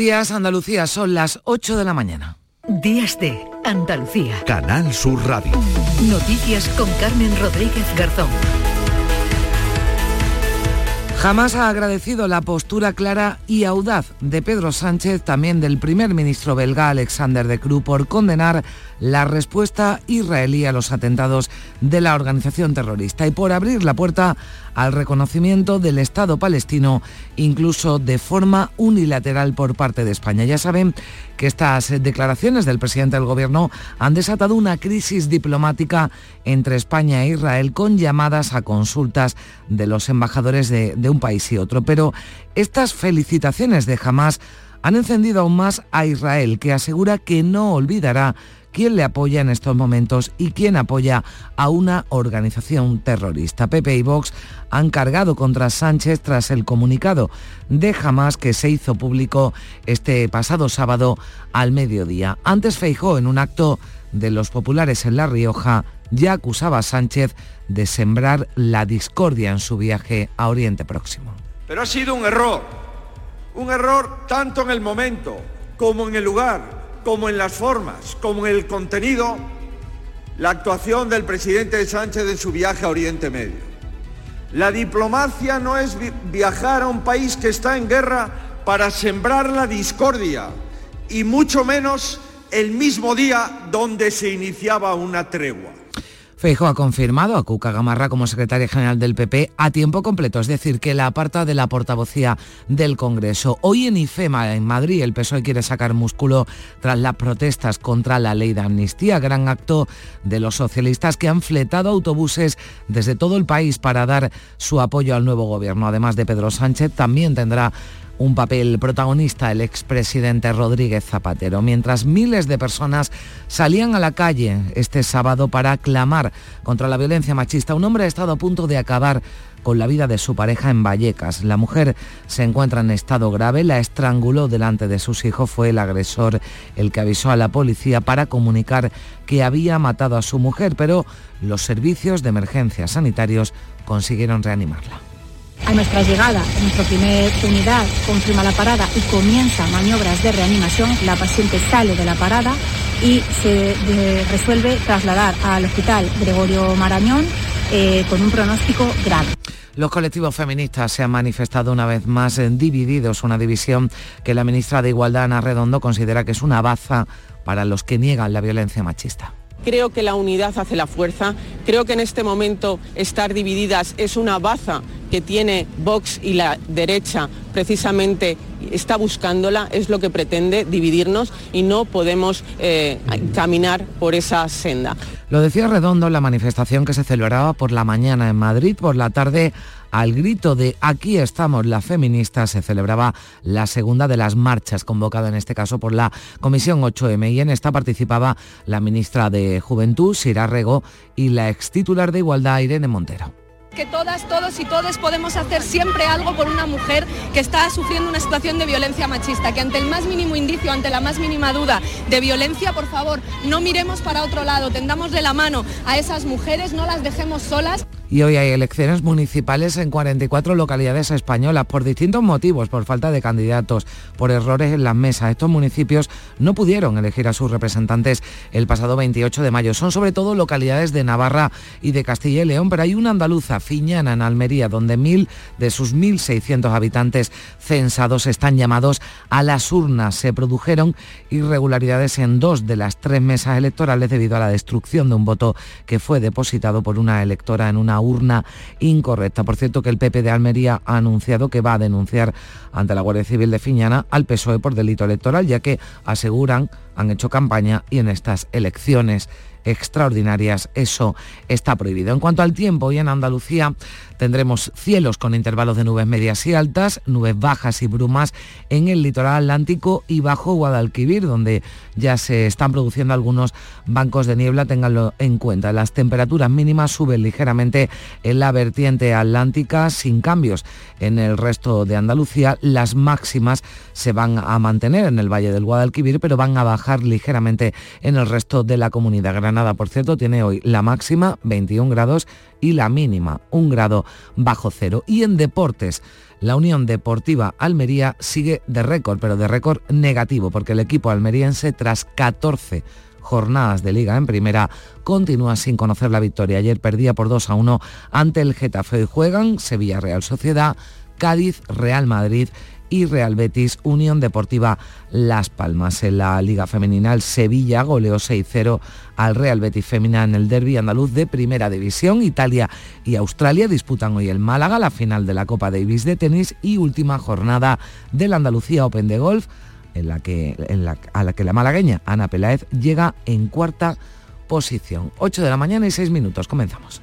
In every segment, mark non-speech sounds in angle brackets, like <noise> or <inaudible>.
Días Andalucía, son las 8 de la mañana. Días de Andalucía. Canal Sur Radio. Noticias con Carmen Rodríguez Garzón. Jamás ha agradecido la postura clara y audaz de Pedro Sánchez, también del primer ministro belga Alexander de Croo, por condenar la respuesta israelí a los atentados de la organización terrorista y por abrir la puerta al reconocimiento del Estado palestino, incluso de forma unilateral por parte de España. Ya saben que estas declaraciones del presidente del Gobierno han desatado una crisis diplomática entre España e Israel con llamadas a consultas de los embajadores de, un país y otro. Pero estas felicitaciones de Hamas han encendido aún más a Israel, que asegura que no olvidará quién le apoya en estos momentos y quién apoya a una organización terrorista. Pepe y Vox han cargado contra Sánchez tras el comunicado de Hamas que se hizo público este pasado sábado al mediodía. Antes Feijó, en un acto de los populares en La Rioja, ya acusaba a Sánchez de sembrar la discordia en su viaje a Oriente Próximo. Pero ha sido un error, un error tanto en el momento como en el lugar como en las formas, como en el contenido, la actuación del presidente Sánchez en su viaje a Oriente Medio. La diplomacia no es viajar a un país que está en guerra para sembrar la discordia y mucho menos el mismo día donde se iniciaba una tregua. Feijo ha confirmado a Cuca Gamarra como secretaria general del PP a tiempo completo, es decir, que la aparta de la portavocía del Congreso. Hoy en IFEMA, en Madrid, el PSOE quiere sacar músculo tras las protestas contra la ley de amnistía, gran acto de los socialistas que han fletado autobuses desde todo el país para dar su apoyo al nuevo gobierno. Además de Pedro Sánchez, también tendrá un papel protagonista el expresidente Rodríguez Zapatero, mientras miles de personas salían a la calle este sábado para clamar contra la violencia machista. Un hombre ha estado a punto de acabar con la vida de su pareja en Vallecas. La mujer se encuentra en estado grave, la estranguló delante de sus hijos, fue el agresor el que avisó a la policía para comunicar que había matado a su mujer, pero los servicios de emergencia sanitarios consiguieron reanimarla. A nuestra llegada, nuestra primera unidad confirma la parada y comienza maniobras de reanimación. La paciente sale de la parada y se eh, resuelve trasladar al hospital Gregorio Marañón eh, con un pronóstico grave. Los colectivos feministas se han manifestado una vez más en divididos, una división que la ministra de Igualdad, Ana Redondo, considera que es una baza para los que niegan la violencia machista. Creo que la unidad hace la fuerza. Creo que en este momento estar divididas es una baza que tiene Vox y la derecha precisamente está buscándola, es lo que pretende dividirnos y no podemos eh, caminar por esa senda. Lo decía Redondo en la manifestación que se celebraba por la mañana en Madrid, por la tarde al grito de Aquí estamos las feministas se celebraba la segunda de las marchas convocada en este caso por la Comisión 8M y en esta participaba la ministra de Juventud, Sira Rego, y la ex titular de Igualdad, Irene Montero que todas, todos y todes podemos hacer siempre algo por una mujer que está sufriendo una situación de violencia machista, que ante el más mínimo indicio, ante la más mínima duda de violencia, por favor, no miremos para otro lado, tendamos de la mano a esas mujeres, no las dejemos solas y hoy hay elecciones municipales en 44 localidades españolas por distintos motivos, por falta de candidatos, por errores en las mesas. Estos municipios no pudieron elegir a sus representantes el pasado 28 de mayo. Son sobre todo localidades de Navarra y de Castilla y León, pero hay una andaluza, Fiñana, en Almería, donde mil de sus 1.600 habitantes censados están llamados a las urnas. Se produjeron irregularidades en dos de las tres mesas electorales debido a la destrucción de un voto que fue depositado por una electora en una urna incorrecta. Por cierto que el PP de Almería ha anunciado que va a denunciar ante la Guardia Civil de Fiñana al PSOE por delito electoral, ya que aseguran han hecho campaña y en estas elecciones extraordinarias, eso está prohibido. En cuanto al tiempo, hoy en Andalucía tendremos cielos con intervalos de nubes medias y altas, nubes bajas y brumas en el litoral atlántico y bajo Guadalquivir, donde ya se están produciendo algunos bancos de niebla, ténganlo en cuenta. Las temperaturas mínimas suben ligeramente en la vertiente atlántica sin cambios. En el resto de Andalucía las máximas se van a mantener en el Valle del Guadalquivir, pero van a bajar ligeramente en el resto de la comunidad. Granada, por cierto, tiene hoy la máxima 21 grados y la mínima un grado bajo cero. Y en deportes, la Unión Deportiva Almería sigue de récord, pero de récord negativo, porque el equipo almeriense, tras 14 jornadas de liga en primera, continúa sin conocer la victoria. Ayer perdía por 2 a 1 ante el Getafe. y juegan Sevilla Real Sociedad, Cádiz, Real Madrid y Real Betis, Unión Deportiva Las Palmas. En la Liga Femenina, el Sevilla goleó 6-0 al Real Betis Femina en el derby andaluz de Primera División. Italia y Australia disputan hoy el Málaga, la final de la Copa Davis de tenis y última jornada del Andalucía Open de Golf en la que, a la que la malagueña Ana Peláez llega en cuarta posición. 8 de la mañana y 6 minutos. Comenzamos.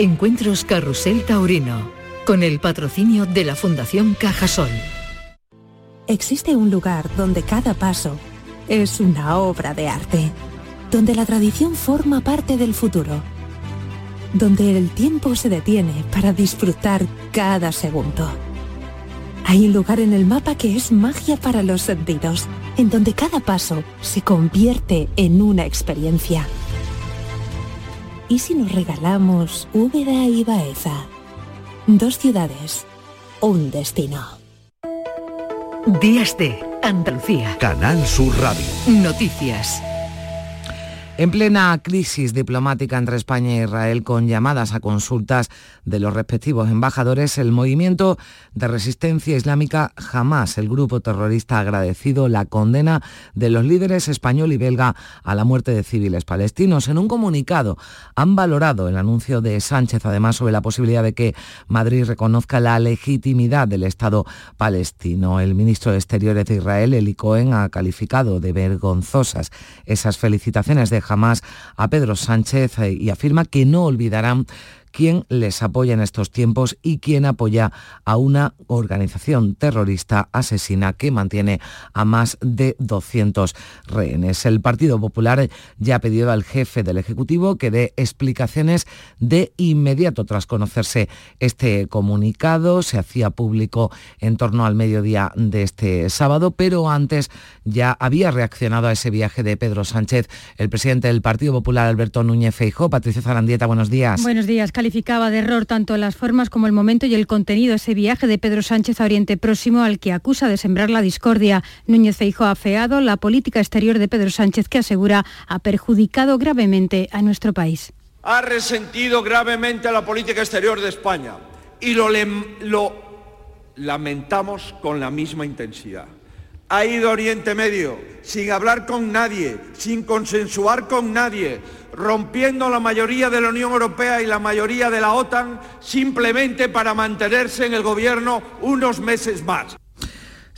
Encuentros Carrusel Taurino, con el patrocinio de la Fundación Cajasol. Existe un lugar donde cada paso es una obra de arte, donde la tradición forma parte del futuro, donde el tiempo se detiene para disfrutar cada segundo. Hay un lugar en el mapa que es magia para los sentidos, en donde cada paso se convierte en una experiencia ¿Y si nos regalamos Úbeda y Baeza? Dos ciudades, un destino. Días de Andalucía. Canal Sur Radio. Noticias. En plena crisis diplomática entre España e Israel, con llamadas a consultas de los respectivos embajadores, el movimiento de resistencia islámica Hamas, el grupo terrorista, ha agradecido la condena de los líderes español y belga a la muerte de civiles palestinos. En un comunicado han valorado el anuncio de Sánchez, además, sobre la posibilidad de que Madrid reconozca la legitimidad del Estado palestino. El ministro de Exteriores de Israel, Eli Cohen, ha calificado de vergonzosas esas felicitaciones de jamás a Pedro Sánchez eh, y afirma que no olvidarán quién les apoya en estos tiempos y quién apoya a una organización terrorista asesina que mantiene a más de 200 rehenes. El Partido Popular ya ha pedido al jefe del Ejecutivo que dé explicaciones de inmediato tras conocerse este comunicado. Se hacía público en torno al mediodía de este sábado, pero antes ya había reaccionado a ese viaje de Pedro Sánchez el presidente del Partido Popular, Alberto Núñez Feijó. Patricia Zarandieta, buenos días. Buenos días calificaba de error tanto las formas como el momento y el contenido ese viaje de Pedro Sánchez a Oriente Próximo al que acusa de sembrar la discordia. Núñez Feijóo ha feado la política exterior de Pedro Sánchez que asegura ha perjudicado gravemente a nuestro país. Ha resentido gravemente a la política exterior de España y lo, lo lamentamos con la misma intensidad ha ido a Oriente Medio sin hablar con nadie, sin consensuar con nadie, rompiendo la mayoría de la Unión Europea y la mayoría de la OTAN simplemente para mantenerse en el gobierno unos meses más.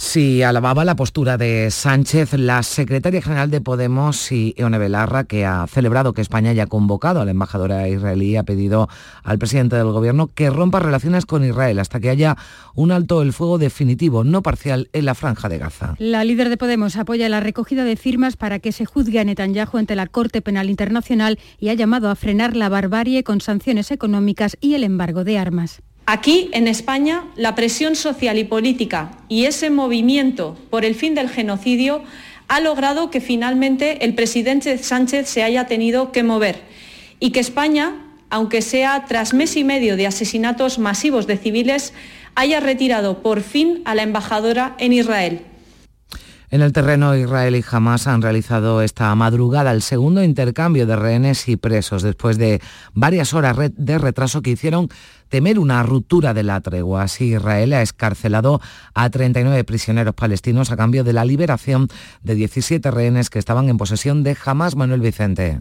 Sí, alababa la postura de Sánchez, la secretaria general de Podemos y Eone Belarra, que ha celebrado que España haya convocado a la embajadora israelí, ha pedido al presidente del gobierno que rompa relaciones con Israel hasta que haya un alto el fuego definitivo, no parcial, en la franja de Gaza. La líder de Podemos apoya la recogida de firmas para que se juzgue a Netanyahu ante la Corte Penal Internacional y ha llamado a frenar la barbarie con sanciones económicas y el embargo de armas. Aquí, en España, la presión social y política y ese movimiento por el fin del genocidio ha logrado que finalmente el presidente Sánchez se haya tenido que mover y que España, aunque sea tras mes y medio de asesinatos masivos de civiles, haya retirado por fin a la embajadora en Israel. En el terreno, Israel y Hamas han realizado esta madrugada el segundo intercambio de rehenes y presos después de varias horas de retraso que hicieron temer una ruptura de la tregua. Así, Israel ha escarcelado a 39 prisioneros palestinos a cambio de la liberación de 17 rehenes que estaban en posesión de Hamas Manuel Vicente.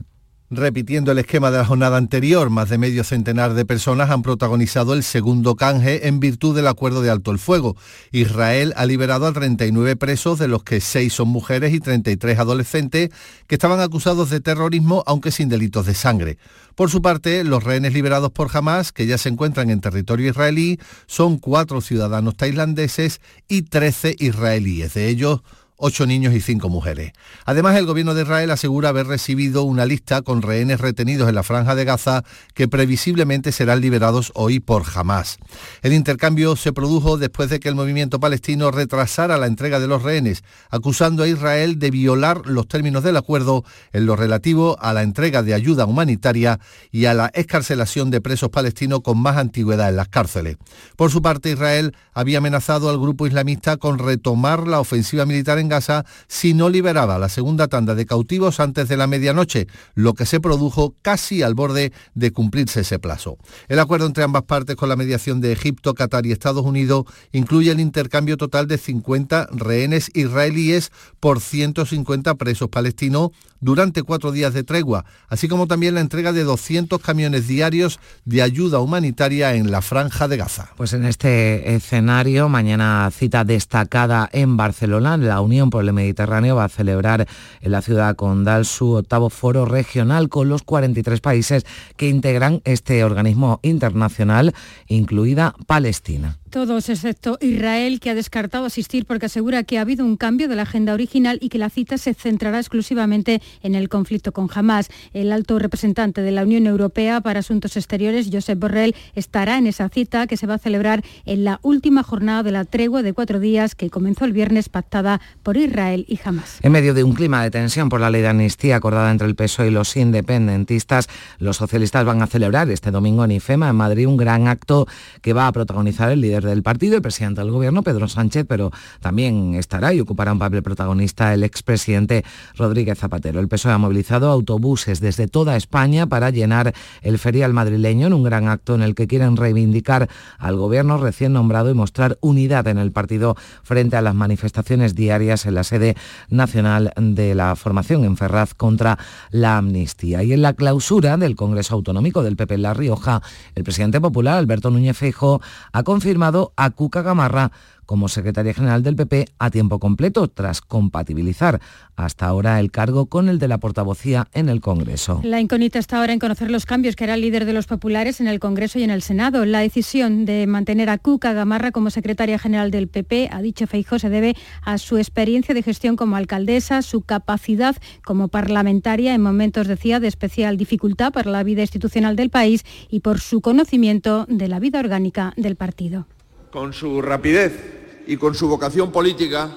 Repitiendo el esquema de la jornada anterior, más de medio centenar de personas han protagonizado el segundo canje en virtud del acuerdo de alto el fuego. Israel ha liberado a 39 presos, de los que 6 son mujeres y 33 adolescentes, que estaban acusados de terrorismo, aunque sin delitos de sangre. Por su parte, los rehenes liberados por Hamas, que ya se encuentran en territorio israelí, son cuatro ciudadanos tailandeses y 13 israelíes. De ellos, ocho niños y cinco mujeres. Además, el gobierno de Israel asegura haber recibido una lista con rehenes retenidos en la franja de Gaza que previsiblemente serán liberados hoy por Hamas. El intercambio se produjo después de que el movimiento palestino retrasara la entrega de los rehenes, acusando a Israel de violar los términos del acuerdo en lo relativo a la entrega de ayuda humanitaria y a la escarcelación de presos palestinos con más antigüedad en las cárceles. Por su parte, Israel había amenazado al grupo islamista con retomar la ofensiva militar en Gaza si no liberaba la segunda tanda de cautivos antes de la medianoche, lo que se produjo casi al borde de cumplirse ese plazo. El acuerdo entre ambas partes con la mediación de Egipto, Qatar y Estados Unidos incluye el intercambio total de 50 rehenes israelíes por 150 presos palestinos durante cuatro días de tregua, así como también la entrega de 200 camiones diarios de ayuda humanitaria en la franja de Gaza. Pues en este escenario, mañana cita destacada en Barcelona, la Unión por el Mediterráneo va a celebrar en la ciudad condal su octavo foro regional con los 43 países que integran este organismo internacional, incluida Palestina. Todos excepto Israel, que ha descartado asistir porque asegura que ha habido un cambio de la agenda original y que la cita se centrará exclusivamente en el conflicto con Hamas. El alto representante de la Unión Europea para Asuntos Exteriores, Josep Borrell, estará en esa cita que se va a celebrar en la última jornada de la tregua de cuatro días que comenzó el viernes pactada por Israel y Hamas. En medio de un clima de tensión por la ley de amnistía acordada entre el PSOE y los independentistas, los socialistas van a celebrar este domingo en IFEMA, en Madrid, un gran acto que va a protagonizar el líder del partido, el presidente del gobierno, Pedro Sánchez, pero también estará y ocupará un papel protagonista el expresidente Rodríguez Zapatero. El PSOE ha movilizado autobuses desde toda España para llenar el ferial madrileño en un gran acto en el que quieren reivindicar al gobierno recién nombrado y mostrar unidad en el partido frente a las manifestaciones diarias en la sede nacional de la formación en Ferraz contra la amnistía. Y en la clausura del Congreso Autonómico del PP en La Rioja, el presidente popular Alberto Núñez Feijóo ha confirmado a Cuca Gamarra como secretaria general del PP a tiempo completo, tras compatibilizar hasta ahora el cargo con el de la portavocía en el Congreso. La incógnita está ahora en conocer los cambios que hará el líder de los populares en el Congreso y en el Senado. La decisión de mantener a Cuca Gamarra como secretaria general del PP, ha dicho Feijó, se debe a su experiencia de gestión como alcaldesa, su capacidad como parlamentaria en momentos, decía, de especial dificultad para la vida institucional del país y por su conocimiento de la vida orgánica del partido. Con su rapidez y con su vocación política,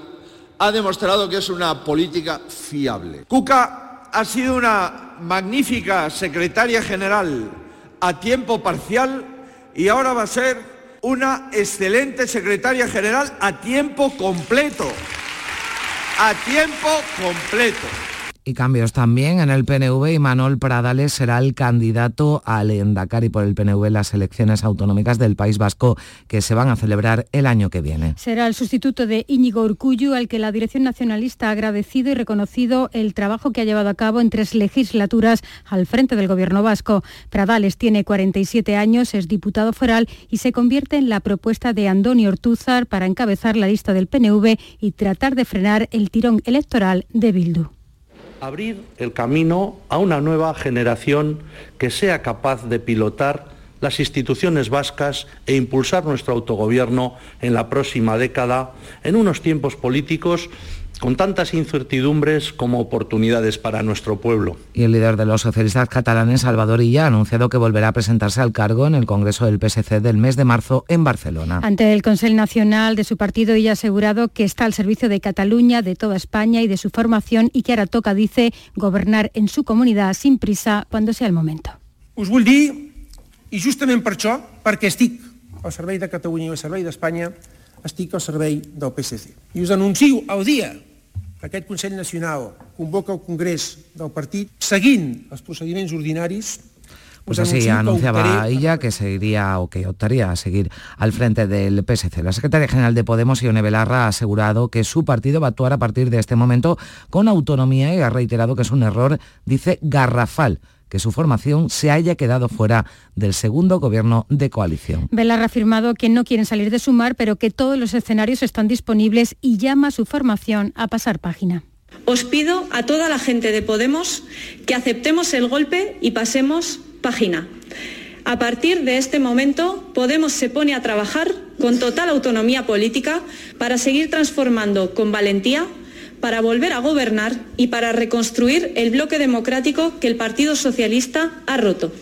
ha demostrado que es una política fiable. Cuca ha sido una magnífica secretaria general a tiempo parcial y ahora va a ser una excelente secretaria general a tiempo completo. A tiempo completo y cambios también en el PNV y Manuel Pradales será el candidato al Endacari por el PNV en las elecciones autonómicas del País Vasco que se van a celebrar el año que viene. Será el sustituto de Íñigo Urcullu al que la Dirección Nacionalista ha agradecido y reconocido el trabajo que ha llevado a cabo en tres legislaturas al frente del Gobierno vasco. Pradales tiene 47 años, es diputado foral y se convierte en la propuesta de Andoni Ortúzar para encabezar la lista del PNV y tratar de frenar el tirón electoral de Bildu abrir el camino a una nueva generación que sea capaz de pilotar las instituciones vascas e impulsar nuestro autogobierno en la próxima década en unos tiempos políticos con tantas incertidumbres como oportunidades para nuestro pueblo. Y el líder de los socialistas catalanes, Salvador Illa, ha anunciado que volverá a presentarse al cargo en el Congreso del PSC del mes de marzo en Barcelona. Ante el Consejo Nacional de su partido, Illa ha asegurado que está al servicio de Cataluña, de toda España y de su formación y que ahora toca, dice, gobernar en su comunidad sin prisa cuando sea el momento. Us vull dir, i justament per això, perquè estic al servei de Catalunya i al servei d'Espanya, estic al servei del PSC. I us anuncio el dia aquest Consell Nacional convoca el Congrés del partit seguint els procediments ordinaris Pues así anunciaba ella que seguiría o que optaría a seguir al frente del PSC. La secretaria general de Podemos, Ione Belarra, ha asegurado que su partido va a actuar a partir de este momento con autonomía y ha reiterado que es un error, dice, garrafal que su formación se haya quedado fuera del segundo gobierno de coalición. Velar ha afirmado que no quieren salir de Sumar, pero que todos los escenarios están disponibles y llama a su formación a pasar página. Os pido a toda la gente de Podemos que aceptemos el golpe y pasemos página. A partir de este momento, Podemos se pone a trabajar con total autonomía política para seguir transformando con valentía, para volver a gobernar y para reconstruir el bloque democrático que el Partido Socialista ha roto.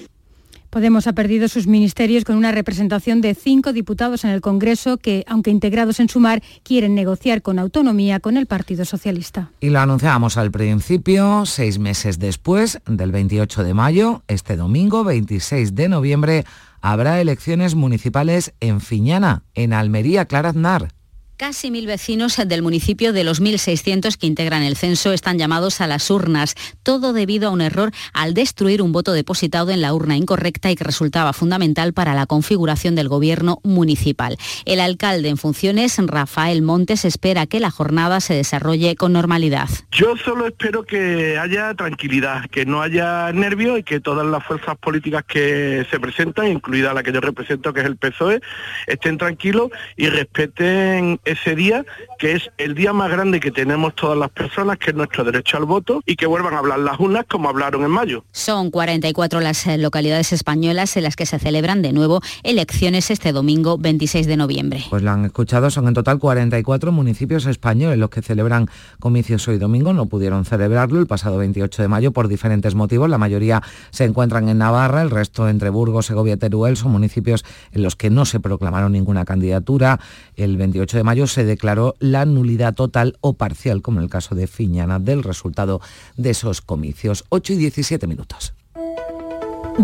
Podemos ha perdido sus ministerios con una representación de cinco diputados en el Congreso que, aunque integrados en Sumar, quieren negociar con autonomía con el Partido Socialista. Y lo anunciábamos al principio, seis meses después del 28 de mayo, este domingo 26 de noviembre, habrá elecciones municipales en Fiñana, en Almería, Claraznar. Casi mil vecinos del municipio de los 1.600 que integran el censo están llamados a las urnas, todo debido a un error al destruir un voto depositado en la urna incorrecta y que resultaba fundamental para la configuración del gobierno municipal. El alcalde en funciones, Rafael Montes, espera que la jornada se desarrolle con normalidad. Yo solo espero que haya tranquilidad, que no haya nervios y que todas las fuerzas políticas que se presentan, incluida la que yo represento, que es el PSOE, estén tranquilos y respeten ese día, que es el día más grande que tenemos todas las personas, que es nuestro derecho al voto, y que vuelvan a hablar las urnas como hablaron en mayo. Son 44 las eh, localidades españolas en las que se celebran de nuevo elecciones este domingo 26 de noviembre. Pues lo han escuchado, son en total 44 municipios españoles los que celebran comicios hoy domingo. No pudieron celebrarlo el pasado 28 de mayo por diferentes motivos. La mayoría se encuentran en Navarra, el resto entre Burgos, Segovia y Teruel son municipios en los que no se proclamaron ninguna candidatura. El 28 de mayo se declaró la nulidad total o parcial, como en el caso de Fiñana, del resultado de esos comicios. 8 y 17 minutos.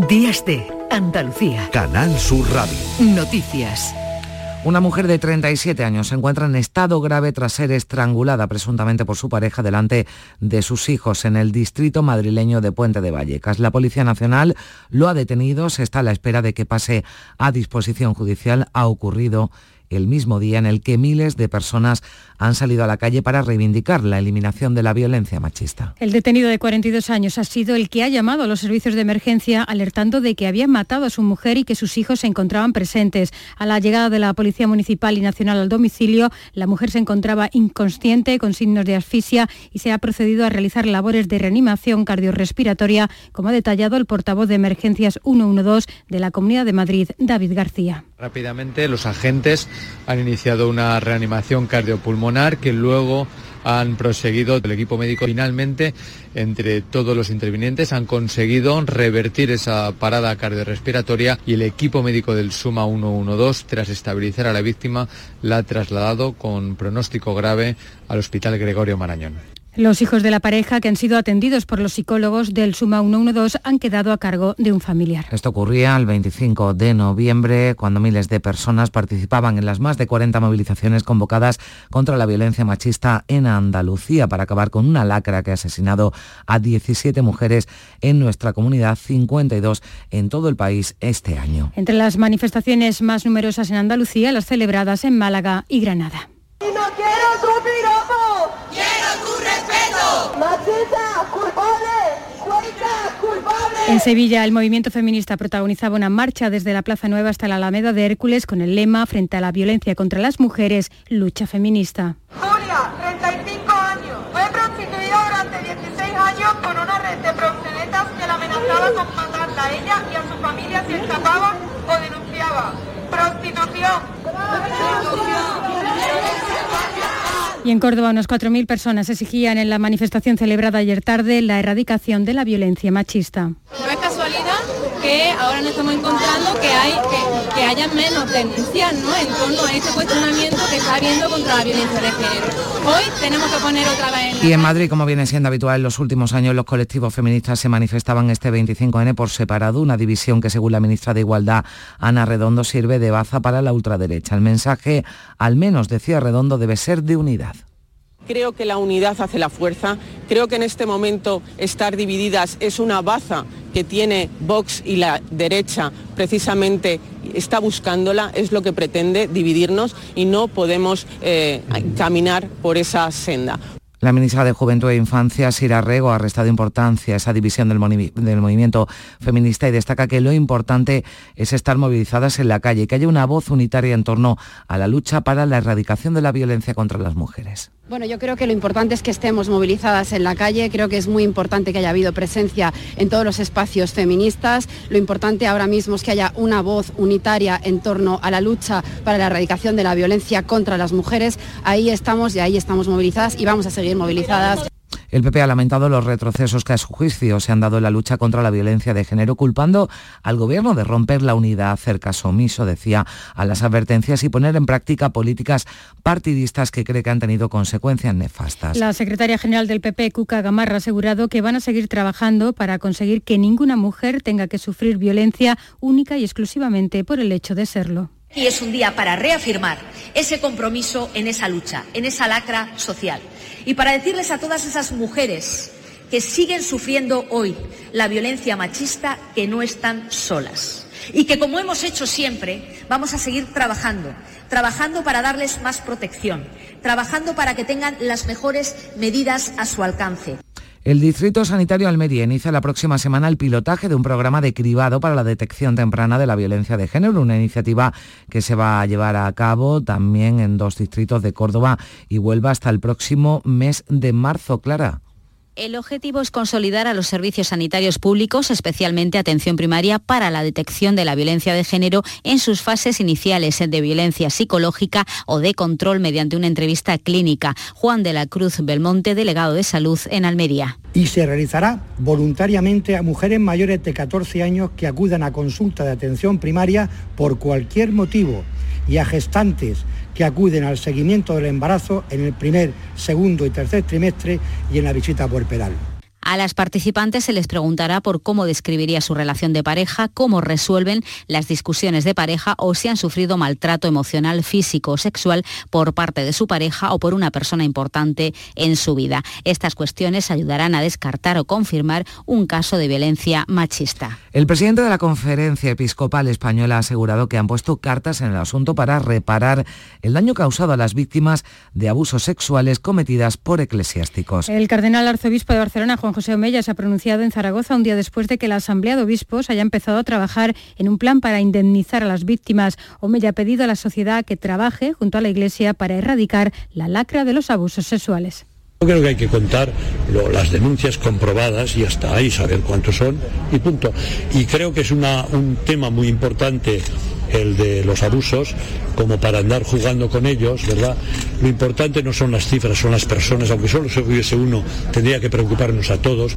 Días de Andalucía. Canal Sur Radio. Noticias. Una mujer de 37 años se encuentra en estado grave tras ser estrangulada presuntamente por su pareja delante de sus hijos en el distrito madrileño de Puente de Vallecas. La Policía Nacional lo ha detenido, se está a la espera de que pase a disposición judicial. Ha ocurrido el mismo día en el que miles de personas han salido a la calle para reivindicar la eliminación de la violencia machista. El detenido de 42 años ha sido el que ha llamado a los servicios de emergencia alertando de que había matado a su mujer y que sus hijos se encontraban presentes. A la llegada de la Policía Municipal y Nacional al domicilio, la mujer se encontraba inconsciente con signos de asfixia y se ha procedido a realizar labores de reanimación cardiorrespiratoria, como ha detallado el portavoz de emergencias 112 de la Comunidad de Madrid, David García. Rápidamente los agentes han iniciado una reanimación cardiopulmonar que luego han proseguido el equipo médico. Finalmente, entre todos los intervinientes, han conseguido revertir esa parada cardiorrespiratoria y el equipo médico del Suma 112, tras estabilizar a la víctima, la ha trasladado con pronóstico grave al Hospital Gregorio Marañón. Los hijos de la pareja que han sido atendidos por los psicólogos del Suma 112 han quedado a cargo de un familiar. Esto ocurría el 25 de noviembre, cuando miles de personas participaban en las más de 40 movilizaciones convocadas contra la violencia machista en Andalucía para acabar con una lacra que ha asesinado a 17 mujeres en nuestra comunidad, 52 en todo el país este año. Entre las manifestaciones más numerosas en Andalucía, las celebradas en Málaga y Granada. En Sevilla, el movimiento feminista protagonizaba una marcha desde la Plaza Nueva hasta la Alameda de Hércules con el lema Frente a la violencia contra las mujeres, lucha feminista. Julia, 35 años, fue prostituida durante 16 años por una red de proxenetas que la amenazaba con matarla a ella y a su familia si escapaba o denunciaba. Prostitución. Prostitución. Y en Córdoba unas 4.000 personas exigían en la manifestación celebrada ayer tarde la erradicación de la violencia machista. Que ahora nos estamos encontrando que, hay, que, que haya menos denuncias ¿no? en torno a este cuestionamiento que está habiendo contra la violencia de género. Hoy tenemos que poner otra vez en Y en Madrid, como viene siendo habitual en los últimos años, los colectivos feministas se manifestaban este 25N por separado, una división que según la ministra de Igualdad, Ana Redondo, sirve de baza para la ultraderecha. El mensaje, al menos decía Redondo, debe ser de unidad. Creo que la unidad hace la fuerza. Creo que en este momento estar divididas es una baza que tiene Vox y la derecha precisamente está buscándola, es lo que pretende dividirnos y no podemos eh, caminar por esa senda. La ministra de Juventud e Infancia, Sira Rego, ha restado importancia a esa división del, del, movimiento feminista y destaca que lo importante es estar movilizadas en la calle y que haya una voz unitaria en torno a la lucha para la erradicación de la violencia contra las mujeres. Bueno, yo creo que lo importante es que estemos movilizadas en la calle, creo que es muy importante que haya habido presencia en todos los espacios feministas, lo importante ahora mismo es que haya una voz unitaria en torno a la lucha para la erradicación de la violencia contra las mujeres, ahí estamos y ahí estamos movilizadas y vamos a seguir movilizadas. El PP ha lamentado los retrocesos que a su juicio se han dado en la lucha contra la violencia de género, culpando al gobierno de romper la unidad, hacer caso omiso, decía, a las advertencias y poner en práctica políticas partidistas que cree que han tenido consecuencias nefastas. La secretaria general del PP, Cuca Gamarra, ha asegurado que van a seguir trabajando para conseguir que ninguna mujer tenga que sufrir violencia única y exclusivamente por el hecho de serlo. Y es un día para reafirmar ese compromiso en esa lucha, en esa lacra social y para decirles a todas esas mujeres que siguen sufriendo hoy la violencia machista que no están solas y que como hemos hecho siempre vamos a seguir trabajando, trabajando para darles más protección, trabajando para que tengan las mejores medidas a su alcance. El Distrito Sanitario Almería inicia la próxima semana el pilotaje de un programa de cribado para la detección temprana de la violencia de género, una iniciativa que se va a llevar a cabo también en dos distritos de Córdoba y Huelva hasta el próximo mes de marzo. Clara. El objetivo es consolidar a los servicios sanitarios públicos, especialmente atención primaria, para la detección de la violencia de género en sus fases iniciales de violencia psicológica o de control mediante una entrevista clínica. Juan de la Cruz Belmonte, delegado de salud en Almería. Y se realizará voluntariamente a mujeres mayores de 14 años que acudan a consulta de atención primaria por cualquier motivo y a gestantes que acuden al seguimiento del embarazo en el primer, segundo y tercer trimestre y en la visita puerperal. A las participantes se les preguntará por cómo describiría su relación de pareja, cómo resuelven las discusiones de pareja o si han sufrido maltrato emocional, físico o sexual por parte de su pareja o por una persona importante en su vida. Estas cuestiones ayudarán a descartar o confirmar un caso de violencia machista. El presidente de la Conferencia Episcopal Española ha asegurado que han puesto cartas en el asunto para reparar el daño causado a las víctimas de abusos sexuales cometidas por eclesiásticos. El cardenal arzobispo de Barcelona, Juan José Omeya se ha pronunciado en Zaragoza un día después de que la Asamblea de Obispos haya empezado a trabajar en un plan para indemnizar a las víctimas. Omeya ha pedido a la sociedad que trabaje junto a la Iglesia para erradicar la lacra de los abusos sexuales. Yo creo que hay que contar las denuncias comprobadas y hasta ahí saber cuántos son y punto. Y creo que es un tema muy importante el de los abusos, como para andar jugando con ellos, ¿verdad? Lo importante no son las cifras, son las personas, aunque solo se hubiese uno, tendría que preocuparnos a todos.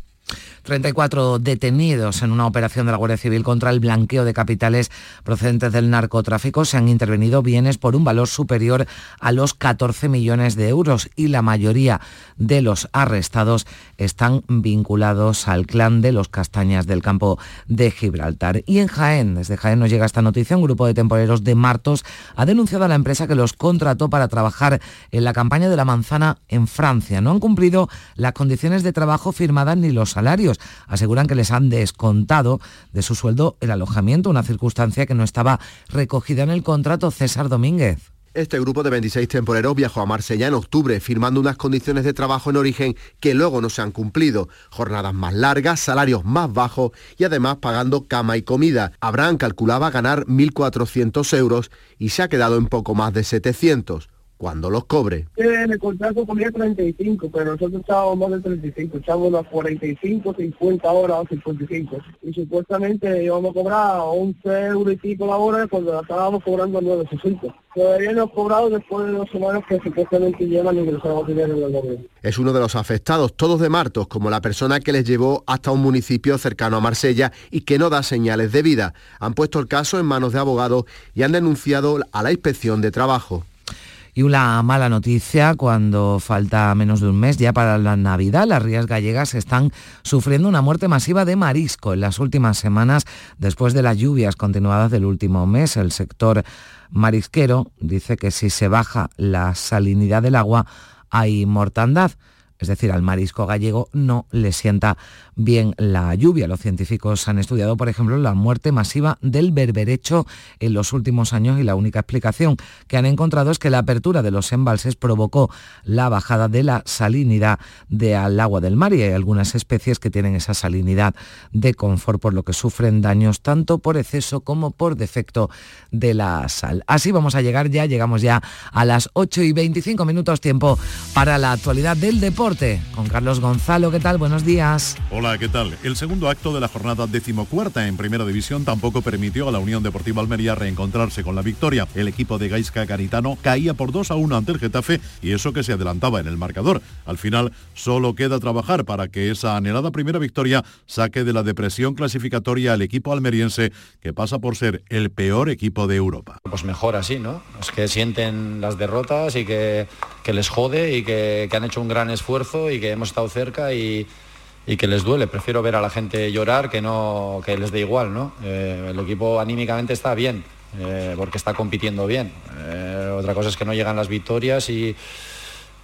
34 detenidos en una operación de la Guardia Civil contra el blanqueo de capitales procedentes del narcotráfico. Se han intervenido bienes por un valor superior a los 14 millones de euros y la mayoría de los arrestados están vinculados al clan de los Castañas del campo de Gibraltar. Y en Jaén, desde Jaén nos llega esta noticia, un grupo de temporeros de Martos ha denunciado a la empresa que los contrató para trabajar en la campaña de la manzana en Francia. No han cumplido las condiciones de trabajo firmadas ni los salarios aseguran que les han descontado de su sueldo el alojamiento, una circunstancia que no estaba recogida en el contrato César Domínguez. Este grupo de 26 temporeros viajó a Marsella en octubre, firmando unas condiciones de trabajo en origen que luego no se han cumplido. Jornadas más largas, salarios más bajos y además pagando cama y comida. Abraham calculaba ganar 1.400 euros y se ha quedado en poco más de 700 cuando los cobre. En el contrato ponía 35, pero nosotros estábamos más de 35, echábamos las 45, 50 horas o 55. Y supuestamente íbamos a cobrar 11 euros y pico la hora cuando la estábamos cobrando 9,60. Todavía no cobrado después de dos semanas que supuestamente llevan y ingresamos dinero en el gobierno. Es uno de los afectados, todos de Martos, como la persona que les llevó hasta un municipio cercano a Marsella y que no da señales de vida. Han puesto el caso en manos de abogados y han denunciado a la inspección de trabajo. Y una mala noticia cuando falta menos de un mes ya para la Navidad. Las rías gallegas están sufriendo una muerte masiva de marisco en las últimas semanas después de las lluvias continuadas del último mes. El sector marisquero dice que si se baja la salinidad del agua hay mortandad. Es decir, al marisco gallego, no le sienta bien la lluvia. Los científicos han estudiado, por ejemplo, la muerte masiva del berberecho en los últimos años y la única explicación que han encontrado es que la apertura de los embalses provocó la bajada de la salinidad del agua del mar y hay algunas especies que tienen esa salinidad de confort por lo que sufren daños tanto por exceso como por defecto de la sal. Así vamos a llegar ya, llegamos ya a las 8 y 25 minutos tiempo para la actualidad del deporte con Carlos Gonzalo. ¿Qué tal? Buenos días. Hola, ¿qué tal? El segundo acto de la jornada decimocuarta en Primera División tampoco permitió a la Unión Deportiva Almería reencontrarse con la victoria. El equipo de Gaisca Caritano caía por 2 a 1 ante el Getafe y eso que se adelantaba en el marcador. Al final solo queda trabajar para que esa anhelada primera victoria saque de la depresión clasificatoria al equipo almeriense que pasa por ser el peor equipo de Europa. Pues mejor así, ¿no? Es que sienten las derrotas y que, que les jode y que, han hecho un gran esfuerzo y que hemos estado cerca y y que les duele. Prefiero ver a la gente llorar que no que les dé igual, ¿no? Eh, el equipo anímicamente está bien, eh, porque está compitiendo bien. Eh, otra cosa es que no llegan las victorias y,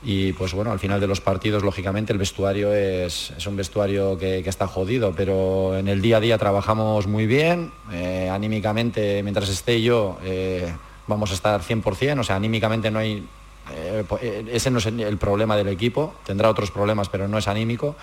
y pues bueno, al final de los partidos, lógicamente, el vestuario es, es un vestuario que, que, está jodido, pero en el día a día trabajamos muy bien, anímicamente, mientras esté yo, vamos a estar 100%, o sea, anímicamente no hay... ese no es el problema del equipo, tendrá otros problemas, pero no es anímico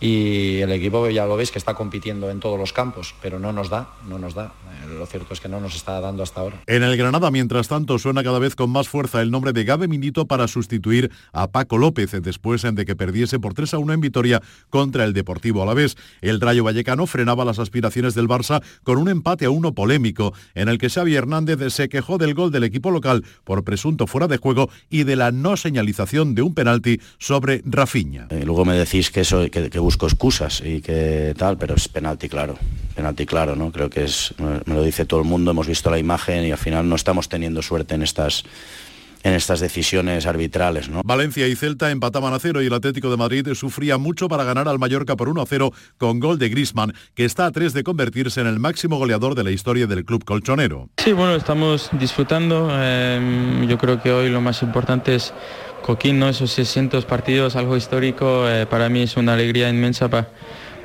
y el equipo ya lo veis que está compitiendo en todos los campos, pero no nos da, no nos da. Eh, lo cierto es que no nos está dando hasta ahora. En el Granada, mientras tanto, suena cada vez con más fuerza el nombre de Gabe Minito para sustituir a Paco López después de que perdiese por 3 a 1 en Vitoria contra el Deportivo Alavés. El Rayo Vallecano frenaba las aspiraciones del Barça con un empate a uno polémico, en el que Xavi Hernández se quejó del gol del equipo local por presunto fuera de juego y de la no señalización de un penalti sobre Rafinha. Eh, luego me decís que eso que, que busco excusas y que tal, pero es penalti claro, penalti claro, ¿no? Creo que es, me lo dice todo el mundo, hemos visto la imagen y al final no estamos teniendo suerte en estas en estas decisiones arbitrales. ¿no? Valencia y Celta empataban a cero y el Atlético de Madrid sufría mucho para ganar al Mallorca por 1 a 0 con gol de Grisman, que está a tres de convertirse en el máximo goleador de la historia del club colchonero. Sí, bueno, estamos disfrutando. Eh, yo creo que hoy lo más importante es Coquín, ¿no? esos 600 partidos, algo histórico, eh, para mí es una alegría inmensa. para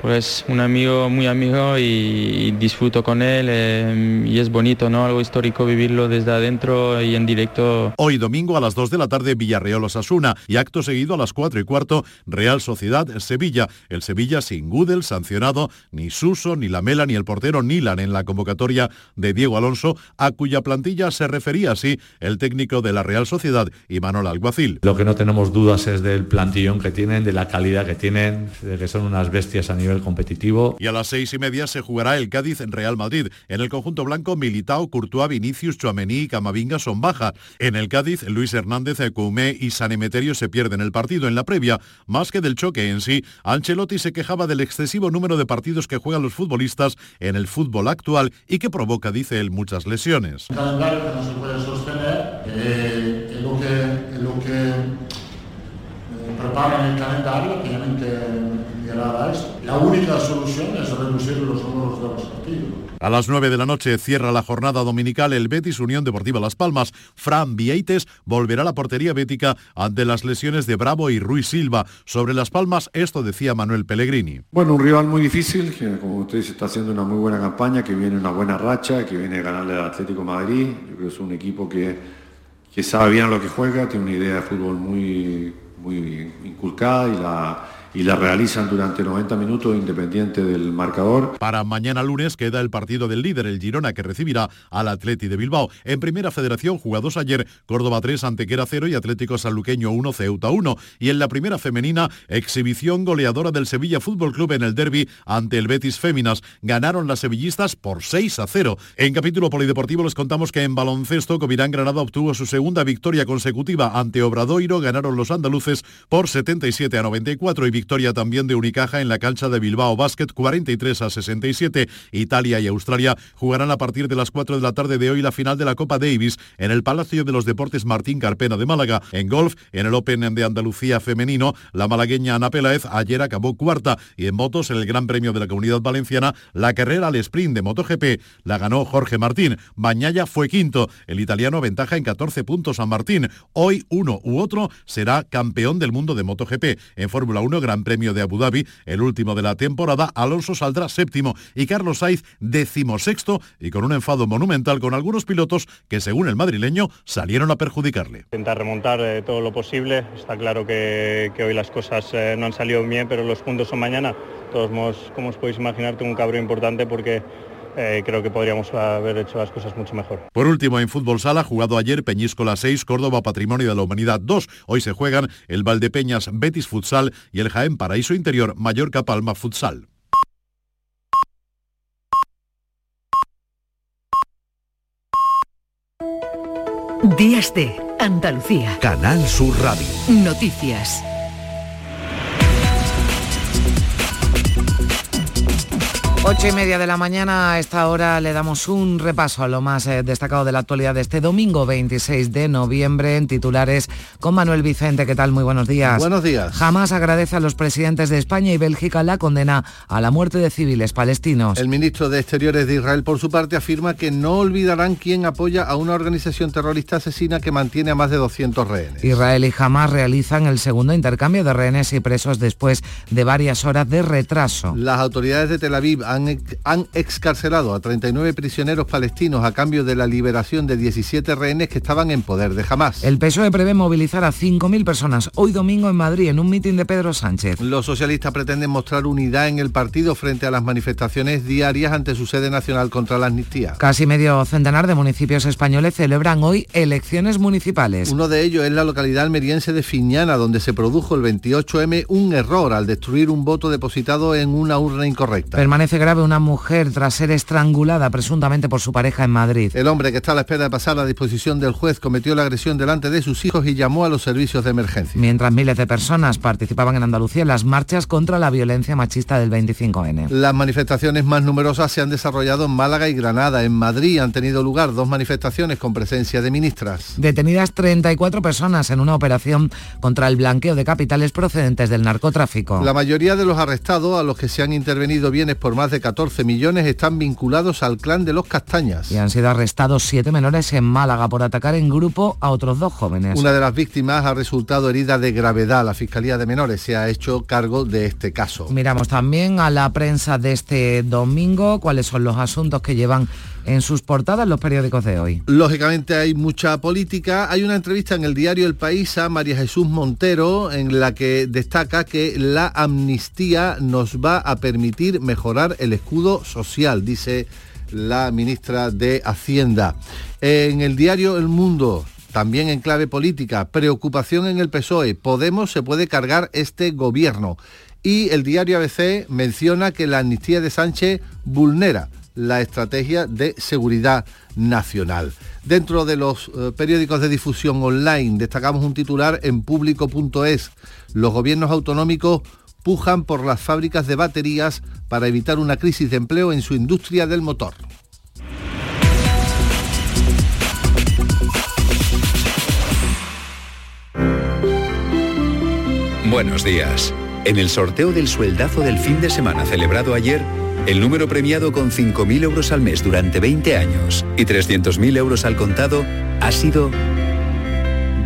pues un amigo, muy amigo y, disfruto con él eh, y es bonito, ¿no? Algo histórico vivirlo desde adentro y en directo. Hoy domingo a las 2 de la tarde Villarreal Osasuna y acto seguido a las 4 y cuarto Real Sociedad Sevilla. El Sevilla sin Gudel sancionado, ni Suso, ni Lamela, ni el portero Nilan en la convocatoria de Diego Alonso, a cuya plantilla se refería así el técnico de la Real Sociedad y Manuel Alguacil. Lo que no tenemos dudas es del plantillón que tienen, de la calidad que tienen, de que son unas bestias a nivel competitivo. Y a las seis y media se jugará el Cádiz en Real Madrid. En el conjunto blanco, Militao, Courtois, Vinicius, Chuamení y Camavinga son bajas. En el Cádiz, Luis Hernández, Ecoumé y San Emeterio se pierden el partido en la previa. Más que del choque en sí, Ancelotti se quejaba del excesivo número de partidos que juegan los futbolistas en el fútbol actual y que provoca, dice él, muchas lesiones. Un calendario que no se puede sostener, es lo que, es lo que eh, preparan el calendario, obviamente la única solución es reducir los números de los partidos. A las 9 de la noche cierra la jornada dominical el Betis Unión Deportiva Las Palmas. Fran Vieites volverá a la portería bética ante las lesiones de Bravo y Ruiz Silva. Sobre Las Palmas, esto decía Manuel Pellegrini. Bueno, un rival muy difícil, que como usted dice está haciendo una muy buena campaña, que viene una buena racha, que viene a ganarle al Atlético Madrid. Yo creo que es un equipo que, que sabe bien lo que juega, tiene una idea de fútbol muy, muy inculcada y la y la realizan durante 90 minutos independiente del marcador. Para mañana lunes queda el partido del líder, el Girona, que recibirá al Atleti de Bilbao. En Primera Federación, jugados ayer, Córdoba 3, Antequera 0 y Atlético Sanluqueño 1, Ceuta 1. Y en la Primera Femenina, exhibición goleadora del Sevilla Fútbol Club en el derby ante el Betis Féminas. Ganaron las sevillistas por 6 a 0. En capítulo polideportivo les contamos que en baloncesto Covirán Granada obtuvo su segunda victoria consecutiva ante Obradoiro. Ganaron los andaluces por 77 a 94 y victoria también de Unicaja en la cancha de Bilbao Basket 43 a 67. Italia y Australia jugarán a partir de las 4 de la tarde de hoy la final de la Copa Davis en el Palacio de los Deportes Martín Carpena de Málaga. En golf, en el Open de Andalucía femenino, la malagueña Ana Peláez ayer acabó cuarta y en motos en el Gran Premio de la Comunidad Valenciana la carrera al sprint de MotoGP la ganó Jorge Martín. Bañaya fue quinto. El italiano ventaja en 14 puntos a Martín. Hoy uno u otro será campeón del mundo de MotoGP. En Fórmula 1, Gran Premio de Abu Dhabi, el último de la temporada, Alonso saldrá séptimo y Carlos Sainz decimosexto y con un enfado monumental con algunos pilotos que según el madrileño salieron a perjudicarle. Intentar remontar eh, todo lo posible. Está claro que, hoy las cosas eh, no han salido bien, pero los puntos son mañana. Todos como os podéis imaginar, tengo un cabrón importante porque eh, creo que podríamos haber hecho las cosas mucho mejor. Por último, en fútbol sala, jugado ayer Peñíscola 6, Córdoba Patrimonio de la Humanidad 2. Hoy se juegan el Valdepeñas Betis Futsal y el Jaén Paraíso Interior Mallorca Palma Futsal. Días de Andalucía. Canal Sur Radio. Noticias. Ocho y media de la mañana, a esta hora le damos un repaso a lo más eh, destacado de la actualidad de este domingo 26 de noviembre en titulares con Manuel Vicente. ¿Qué tal? Muy buenos días. Buenos días. Jamás agradece a los presidentes de España y Bélgica la condena a la muerte de civiles palestinos. El ministro de Exteriores de Israel, por su parte, afirma que no olvidarán quién apoya a una organización terrorista asesina que mantiene a más de 200 rehenes. Israel y Hamas realizan el segundo intercambio de rehenes y presos después de varias horas de retraso. Las autoridades de Tel Aviv han, excarcelado a 39 prisioneros palestinos a cambio de la liberación de 17 rehenes que estaban en poder de Hamas. El PSOE prevé movilizar a 5.000 personas hoy domingo en Madrid en un mitin de Pedro Sánchez. Los socialistas pretenden mostrar unidad en el partido frente a las manifestaciones diarias ante su sede nacional contra la amnistía. Casi medio centenar de municipios españoles celebran hoy elecciones municipales. Uno de ellos es la localidad almeriense de Fiñana, donde se produjo el 28M un error al destruir un voto depositado en una urna incorrecta. Permanece grave una mujer tras ser estrangulada presuntamente por su pareja en Madrid. El hombre que está a la espera de pasar a disposición del juez cometió la agresión delante de sus hijos y llamó a los servicios de emergencia. Mientras miles de personas participaban en Andalucía en las marchas contra la violencia machista del 25N. Las manifestaciones más numerosas se han desarrollado en Málaga y Granada. En Madrid han tenido lugar dos manifestaciones con presencia de ministras. Detenidas 34 personas en una operación contra el blanqueo de capitales procedentes del narcotráfico. La mayoría de los arrestados, a los que se han intervenido bienes por más de 14 millones están vinculados al clan de los Castañas. Y han sido arrestados siete menores en Málaga por atacar en grupo a otros dos jóvenes. Una de las víctimas ha resultado herida de gravedad. La Fiscalía de Menores se ha hecho cargo de este caso. Miramos también a la prensa de este domingo, cuáles son los asuntos que llevan en sus portadas los periódicos de hoy. Lógicamente hay mucha política. Hay una entrevista en el diario El País a María Jesús Montero en la que destaca que la amnistía nos va a permitir mejorar el escudo social, dice la ministra de Hacienda. En el diario El Mundo también en clave política, preocupación en el PSOE, Podemos se puede cargar este gobierno. Y el diario ABC menciona que la amnistía de Sánchez vulnera la estrategia de seguridad nacional. Dentro de los eh, periódicos de difusión online destacamos un titular en público.es. Los gobiernos autonómicos pujan por las fábricas de baterías para evitar una crisis de empleo en su industria del motor. Buenos días. En el sorteo del sueldazo del fin de semana celebrado ayer, el número premiado con 5.000 euros al mes durante 20 años y 300.000 euros al contado ha sido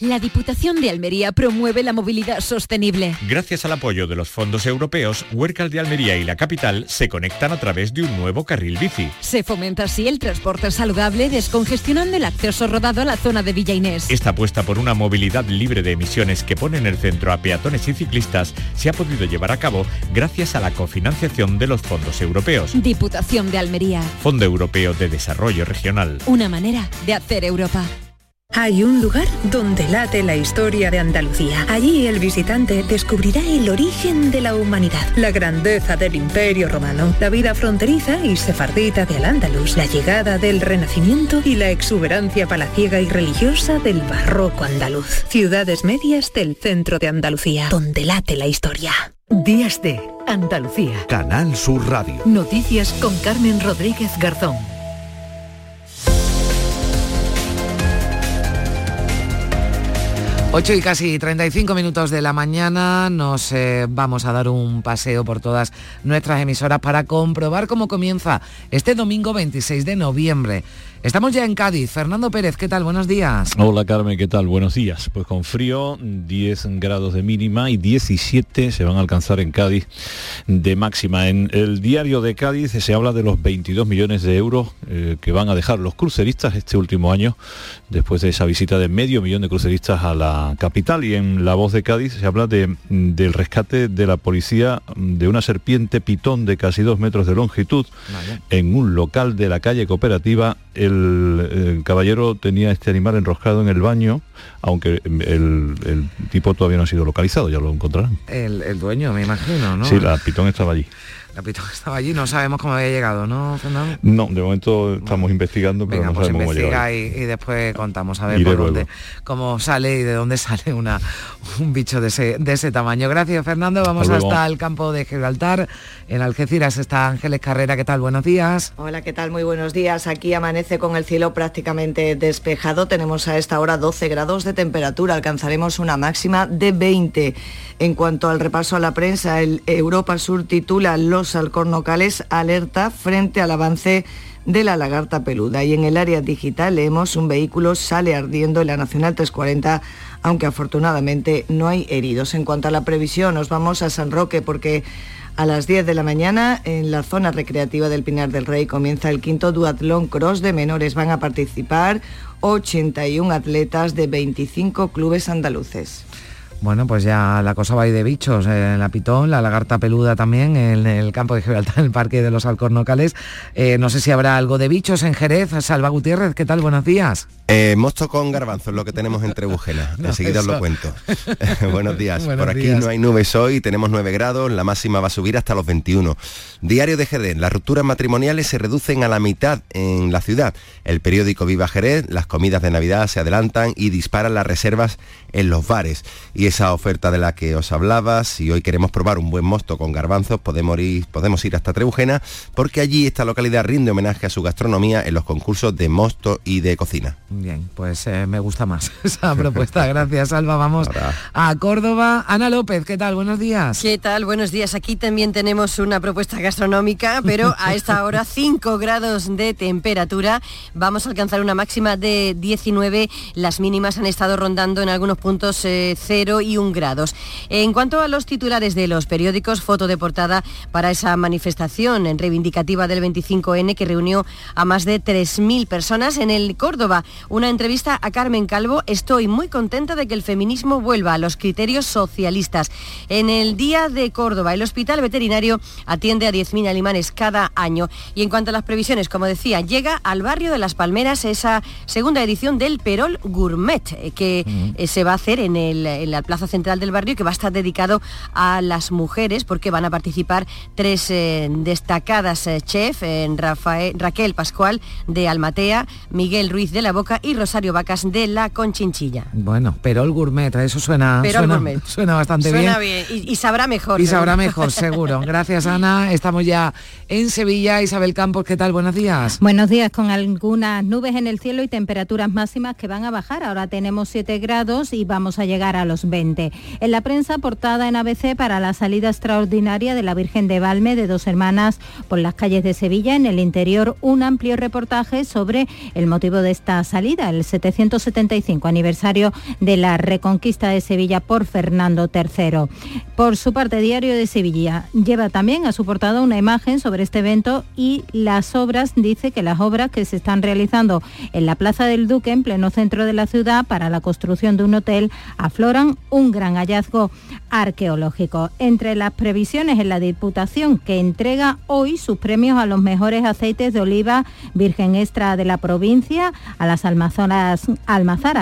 La Diputación de Almería promueve la movilidad sostenible. Gracias al apoyo de los fondos europeos, Huércal de Almería y la capital se conectan a través de un nuevo carril bici. Se fomenta así el transporte saludable, descongestionando el acceso rodado a la zona de Villa Inés. Esta apuesta por una movilidad libre de emisiones que pone en el centro a peatones y ciclistas se ha podido llevar a cabo gracias a la cofinanciación de los fondos europeos. Diputación de Almería. Fondo Europeo de Desarrollo Regional. Una manera de hacer Europa. Hay un lugar donde late la historia de Andalucía. Allí el visitante descubrirá el origen de la humanidad, la grandeza del imperio romano, la vida fronteriza y sefardita de Al-Ándalus, la llegada del Renacimiento y la exuberancia palaciega y religiosa del barroco andaluz. Ciudades medias del centro de Andalucía, donde late la historia. Días de Andalucía. Canal Sur Radio. Noticias con Carmen Rodríguez Garzón. 8 y casi 35 minutos de la mañana nos eh, vamos a dar un paseo por todas nuestras emisoras para comprobar cómo comienza este domingo 26 de noviembre. Estamos ya en Cádiz. Fernando Pérez, ¿qué tal? Buenos días. Hola Carmen, ¿qué tal? Buenos días. Pues con frío, 10 grados de mínima y 17 se van a alcanzar en Cádiz de máxima. En el diario de Cádiz se habla de los 22 millones de euros eh, que van a dejar los cruceristas este último año, después de esa visita de medio millón de cruceristas a la capital. Y en La Voz de Cádiz se habla de, del rescate de la policía de una serpiente pitón de casi dos metros de longitud en un local de la calle cooperativa el, caballero tenía este animal enroscado en el baño, aunque el, tipo todavía no ha sido localizado, ya lo encontrarán. El, el dueño, me imagino, ¿no? Sí, la pitón estaba allí. Capitán estaba allí, no sabemos cómo había llegado, ¿no, Fernando? No, de momento estamos investigando, pero no pues sabemos cómo y, y, después contamos a ver por dónde, cómo sale y de dónde sale una, un bicho de ese, de ese tamaño. Gracias, Fernando. Vamos hasta, el campo de Gibraltar. En Algeciras está Ángeles Carrera. ¿Qué tal? Buenos días. Hola, ¿qué tal? Muy buenos días. Aquí amanece con el cielo prácticamente despejado. Tenemos a esta hora 12 grados de temperatura. Alcanzaremos una máxima de 20. En cuanto al repaso a la prensa, el Europa Sur titula Los alcornocales alerta frente al avance de la lagarta peluda. Y en el área digital leemos un vehículo sale ardiendo en la Nacional 340, aunque afortunadamente no hay heridos. En cuanto a la previsión, nos vamos a San Roque porque a las 10 de la mañana en la zona recreativa del Pinar del Rey comienza el quinto duatlón cross de menores. Van a participar 81 atletas de 25 clubes andaluces. Bueno, pues ya la cosa va ahí de bichos, en la pitón, la lagarta peluda también, en el campo de Gibraltar, en <laughs> el parque de los alcornocales. Eh, no sé si habrá algo de bichos en Jerez. Salva Gutiérrez, ¿qué tal? Buenos días. Eh, mosto con garbanzos, lo que tenemos entre Bujenas. <laughs> Enseguida os lo cuento. <laughs> Buenos días. Por aquí no hay nubes hoy, tenemos 9 grados, la máxima va a subir hasta los 21. Diario de Jerez, las rupturas matrimoniales se reducen a la mitad en la ciudad. El periódico Viva Jerez, las comidas de Navidad se adelantan y disparan las reservas en los bares. Y esa oferta de la que os hablaba, si hoy queremos probar un buen mosto con garbanzos, podemos ir, podemos ir hasta Trebujena, porque allí esta localidad rinde homenaje a su gastronomía en los concursos de mosto y de cocina. Bien, pues eh, me gusta más <laughs> esa propuesta. Gracias, Alba. Vamos a Córdoba. Ana López, ¿qué tal? Buenos días. ¿Qué tal? Buenos días. Aquí también tenemos una propuesta gastronómica, pero a esta <laughs> hora 5 grados de temperatura. Vamos a alcanzar una máxima de 19. Las mínimas han estado rondando en algunos puntos 0 eh, y 1 grados. En cuanto a los titulares de los periódicos, foto de portada para esa manifestación en reivindicativa del 25N que reunió a más de 3.000 personas en el Córdoba una entrevista a Carmen Calvo. Estoy muy contenta de que el feminismo vuelva a los criterios socialistas. En el Día de Córdoba, el Hospital Veterinario atiende a 10.000 animales cada año. Y en cuanto a las previsiones, como decía, llega al barrio de Las Palmeras esa segunda edición del Perol Gourmet, eh, que eh, se va a hacer en, la plaza central del barrio y que va a estar dedicado a las mujeres, porque van a participar tres eh, destacadas chefs, Raquel Pascual de Almatea, Miguel Ruiz de la Boca y Rosario Vacas de La Conchinchilla. Bueno, pero el gourmet, eso suena, <laughs> suena, bastante suena bien. Y, sabrá mejor. Y sabrá mejor, <laughs> seguro. Gracias, Ana. Estamos ya en Sevilla. Isabel Campos, ¿qué tal? Buenos días. Buenos días, con algunas nubes en el cielo y temperaturas máximas que van a bajar. Ahora tenemos 7 grados y vamos a llegar a los 20 20. En la prensa portada en ABC para la salida extraordinaria de la Virgen de Valme de dos hermanas por las calles de Sevilla, en el interior un amplio reportaje sobre el motivo de esta salida, el 775 aniversario de la reconquista de Sevilla por Fernando III. Por su parte, Diario de Sevilla lleva también a su portada una imagen sobre este evento y las obras, dice que las obras que se están realizando en la Plaza del Duque, en pleno centro de la ciudad, para la construcción de un hotel, afloran un gran hallazgo arqueológico. Entre las previsiones en la Diputación que entrega hoy sus premios a los mejores aceites de oliva virgen extra de la provincia, a las almazaras,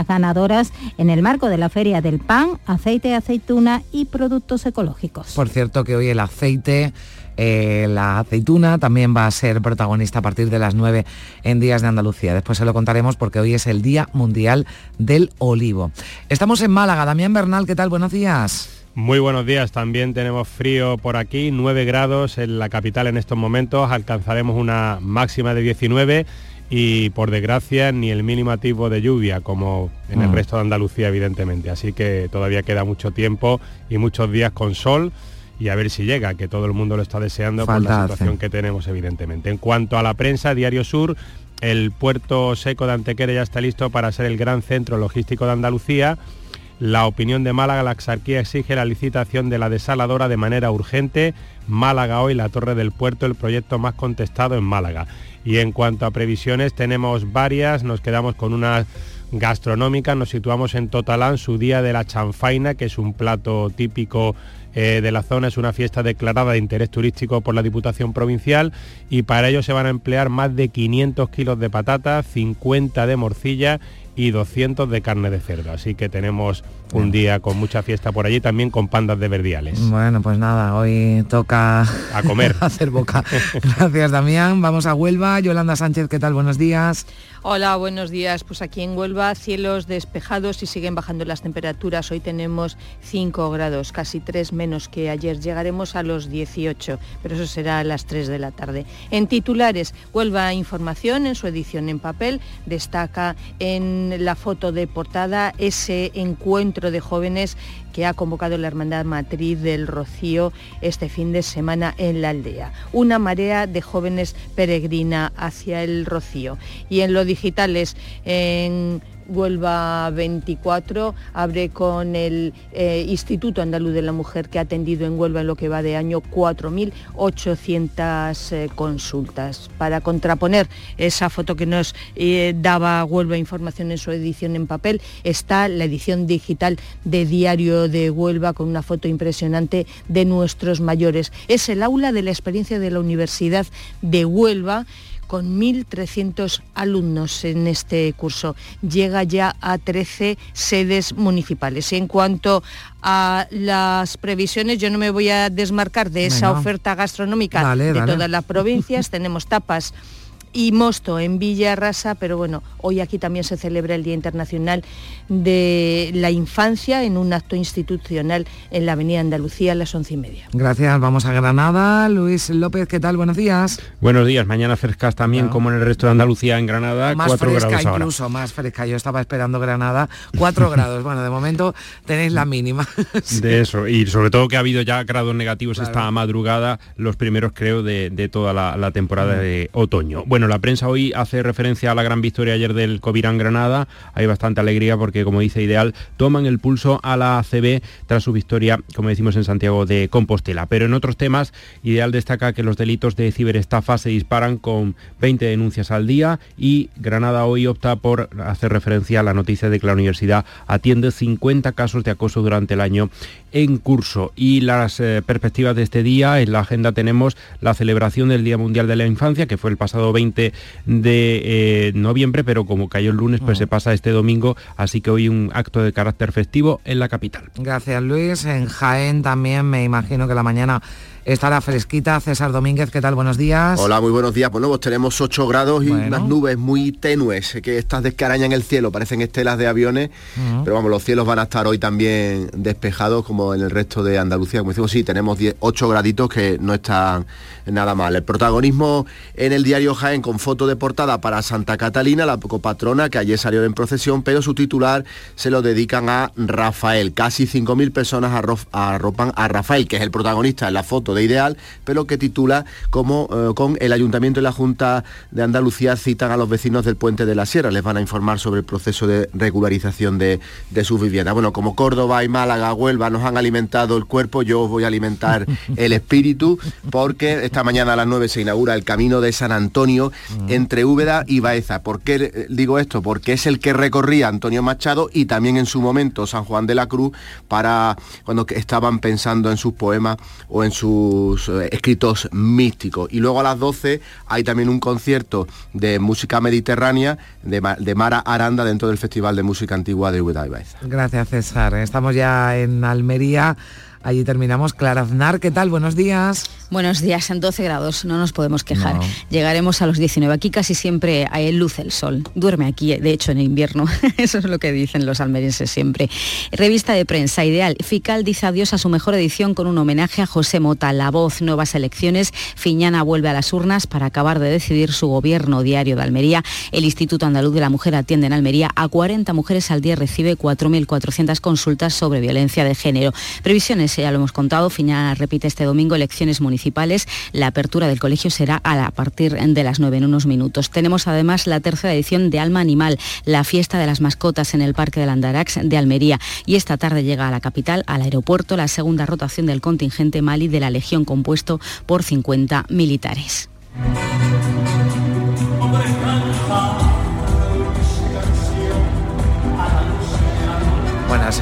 ganadoras en el marco de la Feria del Pan, aceite, aceituna y productos ecológicos. Por cierto que hoy el aceite eh, la aceituna también va a ser protagonista a partir de las 9 en Días de Andalucía. Después se lo contaremos porque hoy es el Día Mundial del Olivo. Estamos en Málaga. Damián Bernal, ¿qué tal? Buenos días. Muy buenos días, también tenemos frío por aquí, 9 grados en la capital en estos momentos, alcanzaremos una máxima de 19 y por desgracia ni el mínimo tipo de lluvia como en el mm. resto de Andalucía evidentemente, así que todavía queda mucho tiempo y muchos días con sol y a ver si llega, que todo el mundo lo está deseando por la situación que tenemos evidentemente. En cuanto a la prensa, Diario Sur, el puerto seco de Antequera ya está listo para ser el gran centro logístico de Andalucía. La opinión de Málaga, la Exarquía exige la licitación de la desaladora de manera urgente. Málaga hoy, la Torre del Puerto, el proyecto más contestado en Málaga. Y en cuanto a previsiones, tenemos varias, nos quedamos con una gastronómica, nos situamos en Totalán, su día de la chanfaina, que es un plato típico eh, de la zona. Es una fiesta declarada de interés turístico por la Diputación Provincial y para ello se van a emplear más de 500 kilos de patatas, 50 de morcilla y 200 de carne de cerdo. Así que tenemos un día con mucha fiesta por allí, también con pandas de verdiales. Bueno, pues nada, hoy toca a comer, <laughs> hacer boca. Gracias, Damián. Vamos a Huelva. Yolanda Sánchez, ¿qué tal? Buenos días. Hola, buenos días. Pues aquí en Huelva, cielos despejados y siguen bajando las temperaturas. Hoy tenemos 5 grados, casi 3 menos que ayer. Llegaremos a los 18, pero eso será a las 3 de la tarde. En titulares, Huelva Información, en su edición en papel, destaca en la foto de portada ese encuentro de jóvenes que ha convocado la Hermandad Matriz del Rocío este fin de semana en la aldea. Una marea de jóvenes peregrina hacia el Rocío. Y en lo digital es en Huelva 24 abre con el eh, Instituto Andaluz de la Mujer que ha atendido en Huelva en lo que va de año 4.800 eh, consultas. Para contraponer esa foto que nos eh, daba Huelva Información en su edición en papel, está la edición digital de Diario de Huelva con una foto impresionante de nuestros mayores. Es el aula de la experiencia de la Universidad de Huelva con 1.300 alumnos en este curso. Llega ya a 13 sedes municipales. En cuanto a las previsiones, yo no me voy a desmarcar de esa oferta gastronómica de todas las provincias. <laughs> Tenemos tapas y Mosto en Villa Rasa, pero bueno, hoy aquí también se celebra el Día Internacional de la Infancia en un acto institucional en la Avenida Andalucía a las once y media. Gracias, vamos a Granada. Luis López, ¿qué tal? Buenos días. Buenos días, mañana frescas también como en el resto de Andalucía, en Granada, más fresca incluso, más fresca. Yo estaba esperando Granada, 4 grados. Bueno, de momento tenéis la mínima. <laughs> De eso, y sobre todo que ha habido ya grados negativos esta madrugada, los primeros creo de, toda la, temporada de otoño. Bueno, la prensa hoy hace referencia a la gran victoria ayer del Covirán Granada. Hay bastante alegría porque, como dice Ideal, toman el pulso a la ACB tras su victoria, como decimos en Santiago de Compostela. Pero en otros temas, Ideal destaca que los delitos de ciberestafa se disparan con 20 denuncias al día y Granada hoy opta por hacer referencia a la noticia de que la universidad atiende 50 casos de acoso durante el año en curso. Y las eh, perspectivas de este día, en la agenda tenemos la celebración del Día Mundial de la Infancia, que fue el pasado 20 de eh, noviembre, pero como cayó el lunes, pues se pasa este domingo, así que hoy un acto de carácter festivo en la capital. Gracias Luis. En Jaén también me imagino que la mañana estará fresquita. César Domínguez, ¿qué tal? Buenos días. Hola, muy buenos días. Pues tenemos 8 grados y unas nubes muy tenues que estas descarañan el cielo, parecen estelas de aviones, pero vamos, los cielos van a estar hoy también despejados como en el resto de Andalucía. Como decimos, sí, tenemos 8 graditos que no están nada mal. El protagonismo en el diario Jaén con foto de portada para Santa Catalina, la copatrona que ayer salió en procesión, pero su titular se lo dedican a Rafael. Casi 5.000 personas arropan a Rafael, que es el protagonista en la foto de Ideal, pero que titula como eh, con el Ayuntamiento y la Junta de Andalucía citan a los vecinos del Puente de la Sierra. Les van a informar sobre el proceso de regularización de, de sus viviendas. Bueno, como Córdoba y Málaga, Huelva nos han alimentado el cuerpo, yo os voy a alimentar <laughs> el espíritu, porque esta mañana a las 9 se inaugura el camino de San Antonio entre Úbeda y Baeza. ¿Por qué digo esto? Porque es el que recorría Antonio Machado y también en su momento San Juan de la Cruz para cuando estaban pensando en sus poemas o en eh, escritos místicos. Y luego a las 12 hay también un concierto de música mediterránea de, Mara Aranda dentro del Festival de Música Antigua de Baeza. Gracias César. Estamos ya en Almería. Allí terminamos. Clara Aznar, ¿qué tal? Buenos días. Buenos días, en 12 grados, no nos podemos quejar. Llegaremos a los 19. Aquí casi siempre hay luz el sol. Duerme aquí, de hecho, en invierno. <laughs> Eso es lo que dicen los almerienses siempre. Revista de prensa ideal. Fical dice adiós a su mejor edición con un homenaje a José Mota. La voz, nuevas elecciones. Fiñana vuelve a las urnas para acabar de decidir su gobierno diario de Almería. El Instituto Andaluz de la Mujer atiende en Almería a 40 mujeres al día. Recibe 4.400 consultas sobre violencia de género. Previsiones ya lo hemos contado, Fiñana repite este domingo elecciones municipales. La apertura del colegio será a partir de las 9 en unos minutos. Tenemos además la tercera edición de Alma Animal, la fiesta de las mascotas en el Parque del Andarax de Almería. Y esta tarde llega a la capital, al aeropuerto, la segunda rotación del contingente Mali de la Legión compuesto por 50 militares.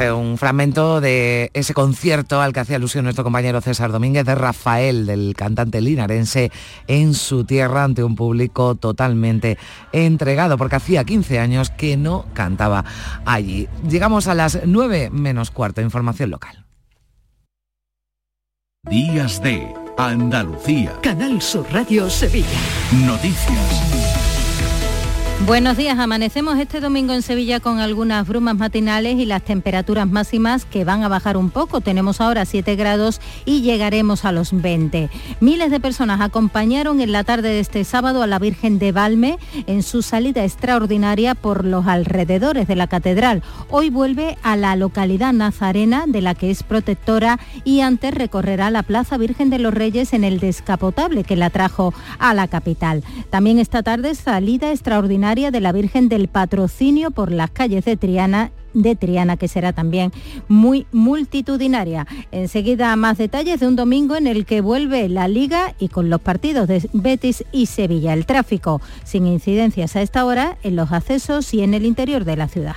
Es un fragmento de ese concierto al que hacía alusión nuestro compañero César Domínguez de Rafael, del cantante linarense, en su tierra ante un público totalmente entregado, porque hacía 15 años que no cantaba allí. Llegamos a las 9 menos cuarto, información local. Días de Andalucía. Canal Sur Radio Sevilla. Noticias. Buenos días, amanecemos este domingo en Sevilla con algunas brumas matinales y las temperaturas máximas que van a bajar un poco. Tenemos ahora 7 grados y llegaremos a los 20. Miles de personas acompañaron en la tarde de este sábado a la Virgen de Valme en su salida extraordinaria por los alrededores de la catedral. Hoy vuelve a la localidad nazarena de la que es protectora y antes recorrerá la Plaza Virgen de los Reyes en el descapotable que la trajo a la capital. También esta tarde salida extraordinaria de la Virgen del Patrocinio por las calles de Triana de Triana, que será también muy multitudinaria. Enseguida más detalles de un domingo en el que vuelve la Liga y con los partidos de Betis y Sevilla. El tráfico sin incidencias a esta hora en los accesos y en el interior de la ciudad.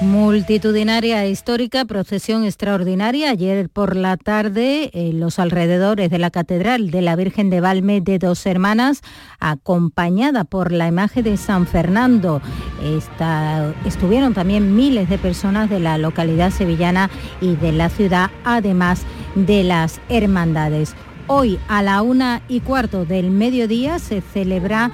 Multitudinaria e histórica procesión extraordinaria ayer por la tarde en los alrededores de la Catedral de la Virgen de Valme de Dos Hermanas, acompañada por la imagen de San Fernando. estuvieron también miles de personas de la localidad sevillana y de la ciudad, además de las hermandades. Hoy a la una y cuarto del mediodía se celebra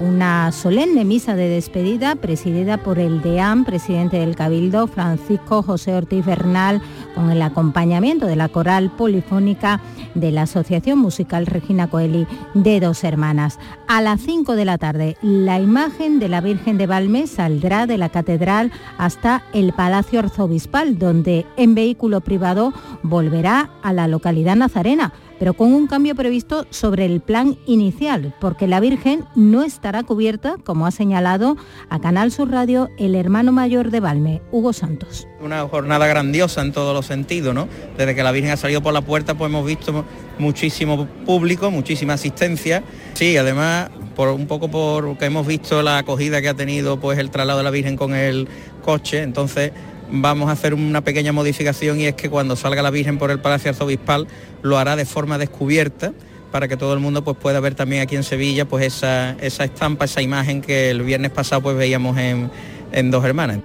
una solemne misa de despedida presidida por el deán, presidente del Cabildo, Francisco José Ortiz Bernal, con el acompañamiento de la coral polifónica de la Asociación Musical Regina Coeli de Dos Hermanas. A las 5 de la tarde, la imagen de la Virgen de Valme saldrá de la catedral hasta el Palacio Arzobispal, donde en vehículo privado volverá a la localidad nazarena pero con un cambio previsto sobre el plan inicial, porque la Virgen no estará cubierta, como ha señalado a Canal Sur Radio el hermano mayor de Valme, Hugo Santos. Una jornada grandiosa en todos los sentidos, ¿no? Desde que la Virgen ha salido por la puerta, pues hemos visto muchísimo público, muchísima asistencia. Sí, además, por un poco porque hemos visto la acogida que ha tenido pues el traslado de la Virgen con el coche, entonces vamos a hacer una pequeña modificación y es que cuando salga la Virgen por el Palacio Arzobispal lo hará de forma descubierta para que todo el mundo pues, pueda ver también aquí en Sevilla pues, esa, estampa, esa imagen que el viernes pasado pues, veíamos en, en Dos Hermanas.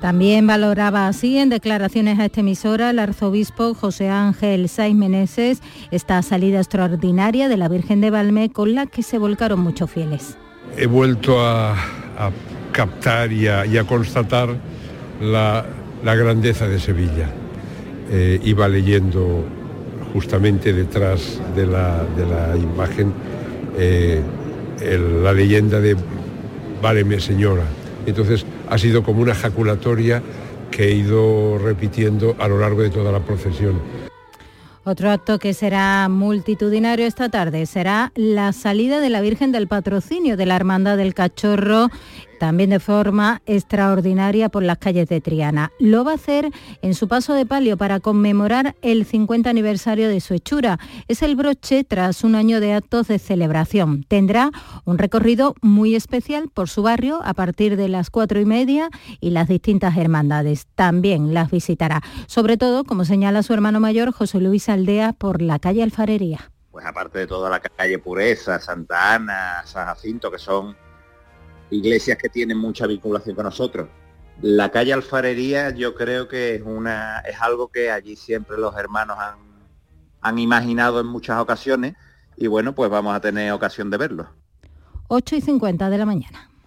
También valoraba así en declaraciones a esta emisora el arzobispo José Ángel Saiz Meneses esta salida extraordinaria de la Virgen de Valme con la que se volcaron muchos fieles. He vuelto a, captar y a constatar la, grandeza de Sevilla. Eh, iba leyendo justamente detrás de la, imagen eh, la leyenda de Váleme Señora. Entonces ha sido como una ejaculatoria que he ido repitiendo a lo largo de toda la procesión. Otro acto que será multitudinario esta tarde será la salida de la Virgen del Patrocinio de la Hermandad del Cachorro también de forma extraordinaria por las calles de Triana. Lo va a hacer en su paso de palio para conmemorar el 50 aniversario de su hechura. Es el broche tras un año de actos de celebración. Tendrá un recorrido muy especial por su barrio a partir de las cuatro y media y las distintas hermandades. También las visitará. Sobre todo, como señala su hermano mayor, José Luis Aldea, por la calle Alfarería. Pues aparte de toda la calle Pureza, Santa Ana, San Jacinto, que son iglesias que tienen mucha vinculación con nosotros. La calle Alfarería yo creo que es, una, es algo que allí siempre los hermanos han, han imaginado en muchas ocasiones y bueno, pues vamos a tener ocasión de verlo. 8 y 50 de la mañana.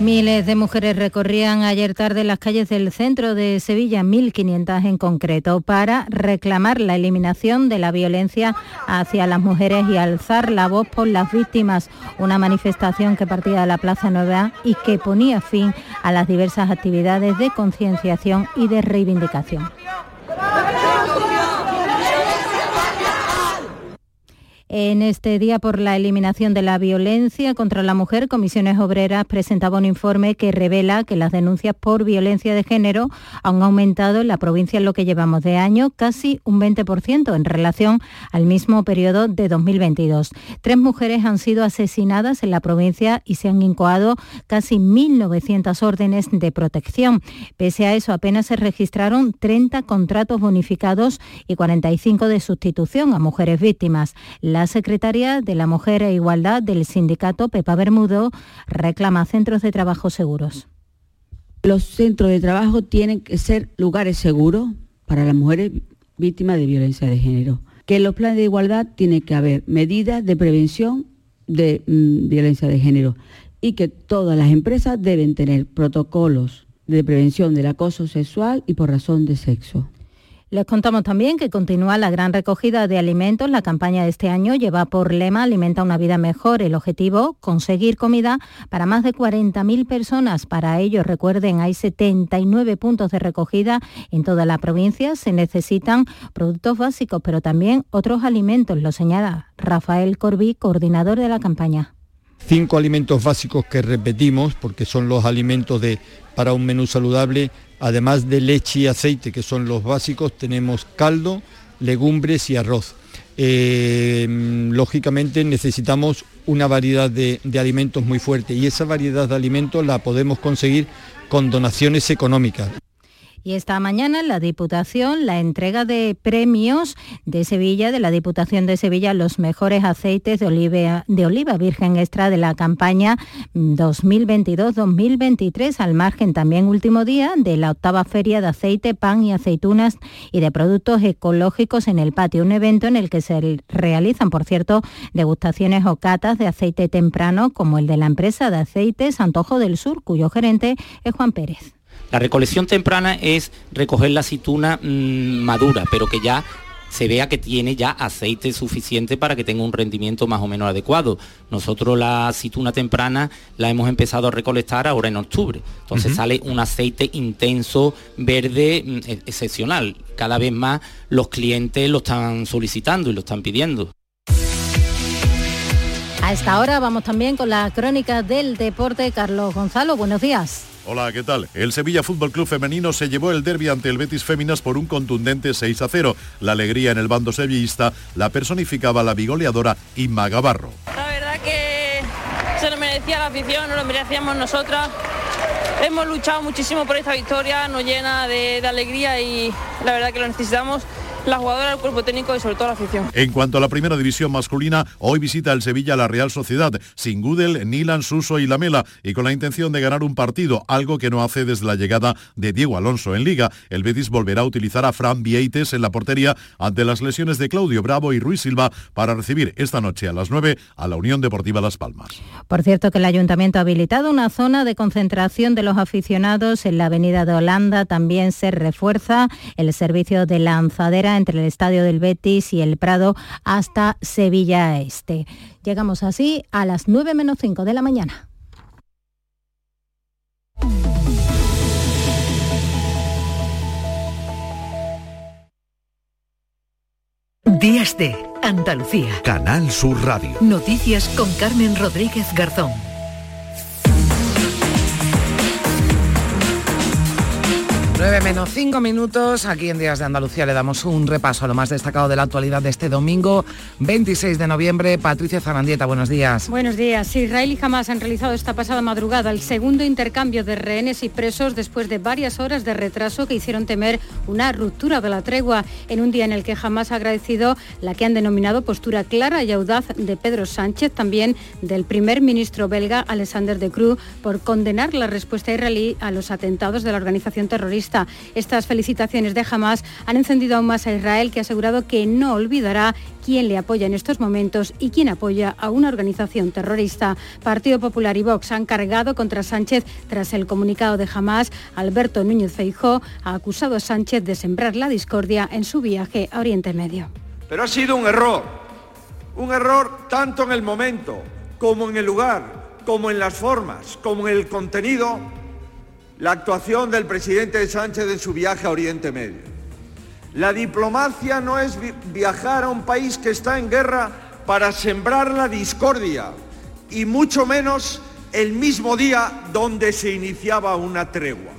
Miles de mujeres recorrían ayer tarde las calles del centro de Sevilla, 1.500 en concreto, para reclamar la eliminación de la violencia hacia las mujeres y alzar la voz por las víctimas. Una manifestación que partía de la Plaza Nueva y que ponía fin a las diversas actividades de concienciación y de reivindicación. En este día por la eliminación de la violencia contra la mujer, Comisiones Obreras presentaba un informe que revela que las denuncias por violencia de género han aumentado en la provincia en lo que llevamos de año casi un 20% en relación al mismo periodo de 2022. Tres mujeres han sido asesinadas en la provincia y se han incoado casi 1.900 órdenes de protección. Pese a eso, apenas se registraron 30 contratos bonificados y 45 de sustitución a mujeres víctimas. Secretaria de la Mujer e Igualdad del sindicato, Pepa Bermudo, reclama centros de trabajo seguros. Los centros de trabajo tienen que ser lugares seguros para las mujeres víctimas de violencia de género. Que en los planes de igualdad tiene que haber medidas de prevención de mm, violencia de género y que todas las empresas deben tener protocolos de prevención del acoso sexual y por razón de sexo. Les contamos también que continúa la gran recogida de alimentos. La campaña de este año lleva por lema Alimenta una vida mejor. El objetivo, conseguir comida para más de 40.000 personas. Para ello, recuerden, hay 79 puntos de recogida en toda la provincia. Se necesitan productos básicos, pero también otros alimentos, lo señala Rafael Corbí, coordinador de la campaña cinco alimentos básicos que repetimos porque son los alimentos de, para un menú saludable Además de leche y aceite, que son los básicos, tenemos caldo, legumbres y arroz. Eh, lógicamente necesitamos una variedad de, de alimentos muy fuerte y esa variedad de alimentos la podemos conseguir con donaciones económicas. Y esta mañana la Diputación la entrega de premios de Sevilla, de la Diputación de Sevilla, los mejores aceites de oliva, de oliva virgen extra de la campaña 2022-2023, al margen también último día de la octava feria de aceite, pan y aceitunas y de productos ecológicos en el patio, un evento en el que se realizan, por cierto, degustaciones o catas de aceite temprano, como el de la empresa de aceites Antojo del Sur, cuyo gerente es Juan Pérez. La recolección temprana es recoger la aceituna mmm, madura, pero que ya se vea que tiene ya aceite suficiente para que tenga un rendimiento más o menos adecuado. Nosotros la aceituna temprana la hemos empezado a recolectar ahora en octubre. Entonces uh -huh. sale un aceite intenso, verde, mmm, excepcional. Cada vez más los clientes lo están solicitando y lo están pidiendo. A esta hora vamos también con la crónica del deporte. Carlos Gonzalo, buenos días. Hola, ¿qué tal? El Sevilla Fútbol Club Femenino se llevó el derby ante el Betis Féminas por un contundente 6 a 0. La alegría en el bando sevillista la personificaba la bigoleadora Inma Gavarro. La verdad que se lo merecía la afición, no lo merecíamos nosotras. Hemos luchado muchísimo por esta victoria, nos llena de, de alegría y la verdad que lo necesitamos la jugadora, el cuerpo técnico y sobre todo la afición. En cuanto a la primera división masculina, hoy visita el Sevilla la Real Sociedad, sin Gudel, Nilan, Suso y Lamela, y con la intención de ganar un partido, algo que no hace desde la llegada de Diego Alonso en Liga. El Betis volverá a utilizar a Fran Vieites en la portería ante las lesiones de Claudio Bravo y Ruiz Silva para recibir esta noche a las 9 a la Unión Deportiva Las Palmas. Por cierto que el Ayuntamiento ha habilitado una zona de concentración de los aficionados en la Avenida de Holanda. También se refuerza el servicio de lanzadera entre el Estadio del Betis y el Prado hasta Sevilla Este. Llegamos así a las 9 menos 5 de la mañana. Días de Andalucía. Canal Sur Radio. Noticias con Carmen Rodríguez Garzón. 9 menos 5 minutos, aquí en Días de Andalucía le damos un repaso a lo más destacado de la actualidad de este domingo 26 de noviembre. Patricia Zarandieta, buenos días. Buenos días. Israel y Hamas han realizado esta pasada madrugada el segundo intercambio de rehenes y presos después de varias horas de retraso que hicieron temer una ruptura de la tregua en un día en el que Hamas ha agradecido la que han denominado postura clara y audaz de Pedro Sánchez, también del primer ministro belga Alexander de Croo, por condenar la respuesta israelí a los atentados de la organización terrorista estas felicitaciones de Hamas han encendido aún más a Israel, que ha asegurado que no olvidará quién le apoya en estos momentos y quién apoya a una organización terrorista. Partido Popular y Vox han cargado contra Sánchez tras el comunicado de Hamas. Alberto Núñez Feijó ha acusado a Sánchez de sembrar la discordia en su viaje a Oriente Medio. Pero ha sido un error, un error tanto en el momento como en el lugar, como en las formas, como en el contenido la actuación del presidente Sánchez en su viaje a Oriente Medio. La diplomacia no es viajar a un país que está en guerra para sembrar la discordia y mucho menos el mismo día donde se iniciaba una tregua.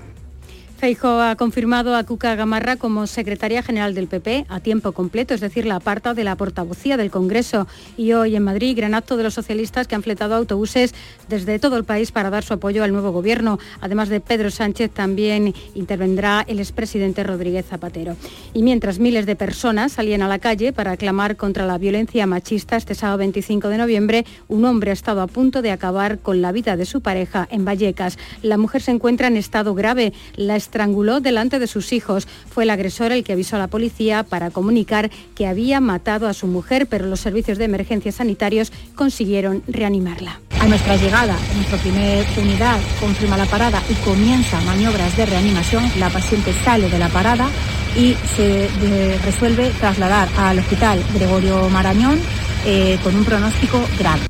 Feijo ha confirmado a Cuca Gamarra como secretaria general del PP a tiempo completo, es decir, la aparta de la portavocía del Congreso. Y hoy en Madrid, gran acto de los socialistas que han fletado autobuses desde todo el país para dar su apoyo al nuevo gobierno. Además de Pedro Sánchez, también intervendrá el expresidente Rodríguez Zapatero. Y mientras miles de personas salían a la calle para clamar contra la violencia machista este sábado 25 de noviembre, un hombre ha estado a punto de acabar con la vida de su pareja en Vallecas. La mujer se encuentra en estado grave. La estranguló delante de sus hijos. Fue el agresor el que avisó a la policía para comunicar que había matado a su mujer, pero los servicios de emergencias sanitarios consiguieron reanimarla. A nuestra llegada, nuestra primera unidad confirma la parada y comienza maniobras de reanimación. La paciente sale de la parada y se resuelve trasladar al hospital Gregorio Marañón eh, con un pronóstico grave.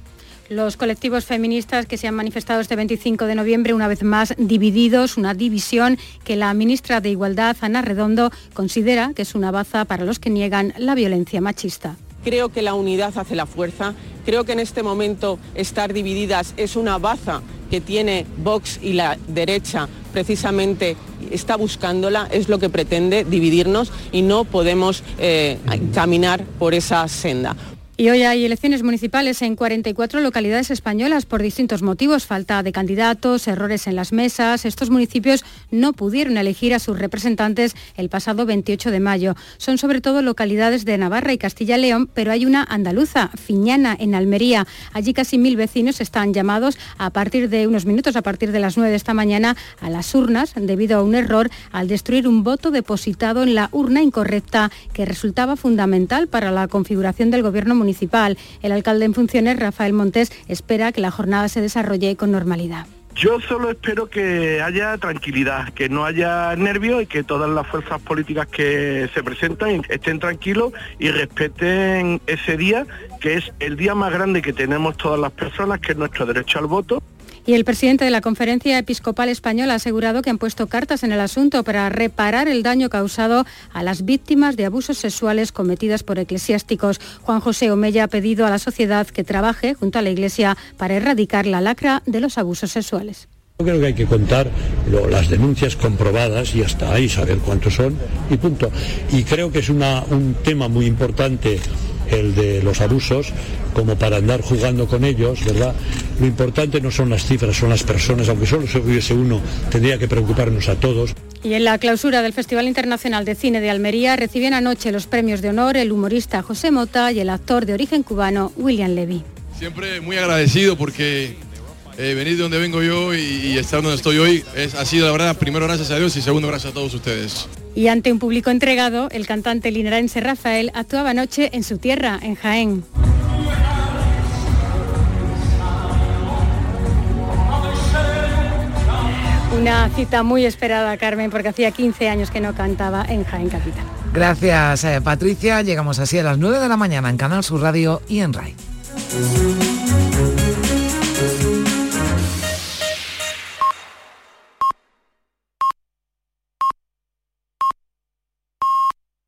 Los colectivos feministas que se han manifestado este 25 de noviembre, una vez más divididos, una división que la ministra de Igualdad, Ana Redondo, considera que es una baza para los que niegan la violencia machista. Creo que la unidad hace la fuerza, creo que en este momento estar divididas es una baza que tiene Vox y la derecha precisamente está buscándola, es lo que pretende dividirnos y no podemos eh, caminar por esa senda. Y hoy hay elecciones municipales en 44 localidades españolas por distintos motivos, falta de candidatos, errores en las mesas. Estos municipios no pudieron elegir a sus representantes el pasado 28 de mayo. Son sobre todo localidades de Navarra y Castilla y León, pero hay una andaluza, Fiñana, en Almería. Allí casi mil vecinos están llamados a partir de unos minutos, a partir de las 9 de esta mañana, a las urnas debido a un error al destruir un voto depositado en la urna incorrecta que resultaba fundamental para la configuración del gobierno municipal el alcalde en funciones, Rafael Montes, espera que la jornada se desarrolle con normalidad. Yo solo espero que haya tranquilidad, que no haya nervios y que todas las fuerzas políticas que se presentan estén tranquilos y respeten ese día, que es el día más grande que tenemos todas las personas, que es nuestro derecho al voto. Y el presidente de la Conferencia Episcopal Española ha asegurado que han puesto cartas en el asunto para reparar el daño causado a las víctimas de abusos sexuales cometidas por eclesiásticos. Juan José Omella ha pedido a la sociedad que trabaje junto a la Iglesia para erradicar la lacra de los abusos sexuales. Creo que hay que contar las denuncias comprobadas y hasta ahí saber cuántos son y punto. Y creo que es un tema muy importante el de los abusos, como para andar jugando con ellos, ¿verdad? Lo importante no son las cifras, son las personas, aunque solo se hubiese uno, tendría que preocuparnos a todos. Y en la clausura del Festival Internacional de Cine de Almería recibían anoche los premios de honor el humorista José Mota y el actor de origen cubano William Levy. Siempre muy agradecido porque eh, venir de donde vengo yo y, estar donde estoy hoy es, ha sido la verdad, primero gracias a Dios y segundo gracias a todos ustedes. Y ante un público entregado, el cantante linarense Rafael actuaba anoche en su tierra, en Jaén. Una cita muy esperada, Carmen, porque hacía 15 años que no cantaba en Jaén Capital. Gracias, eh, Patricia. Llegamos así a las 9 de la mañana en Canal Sur Radio y en RAI.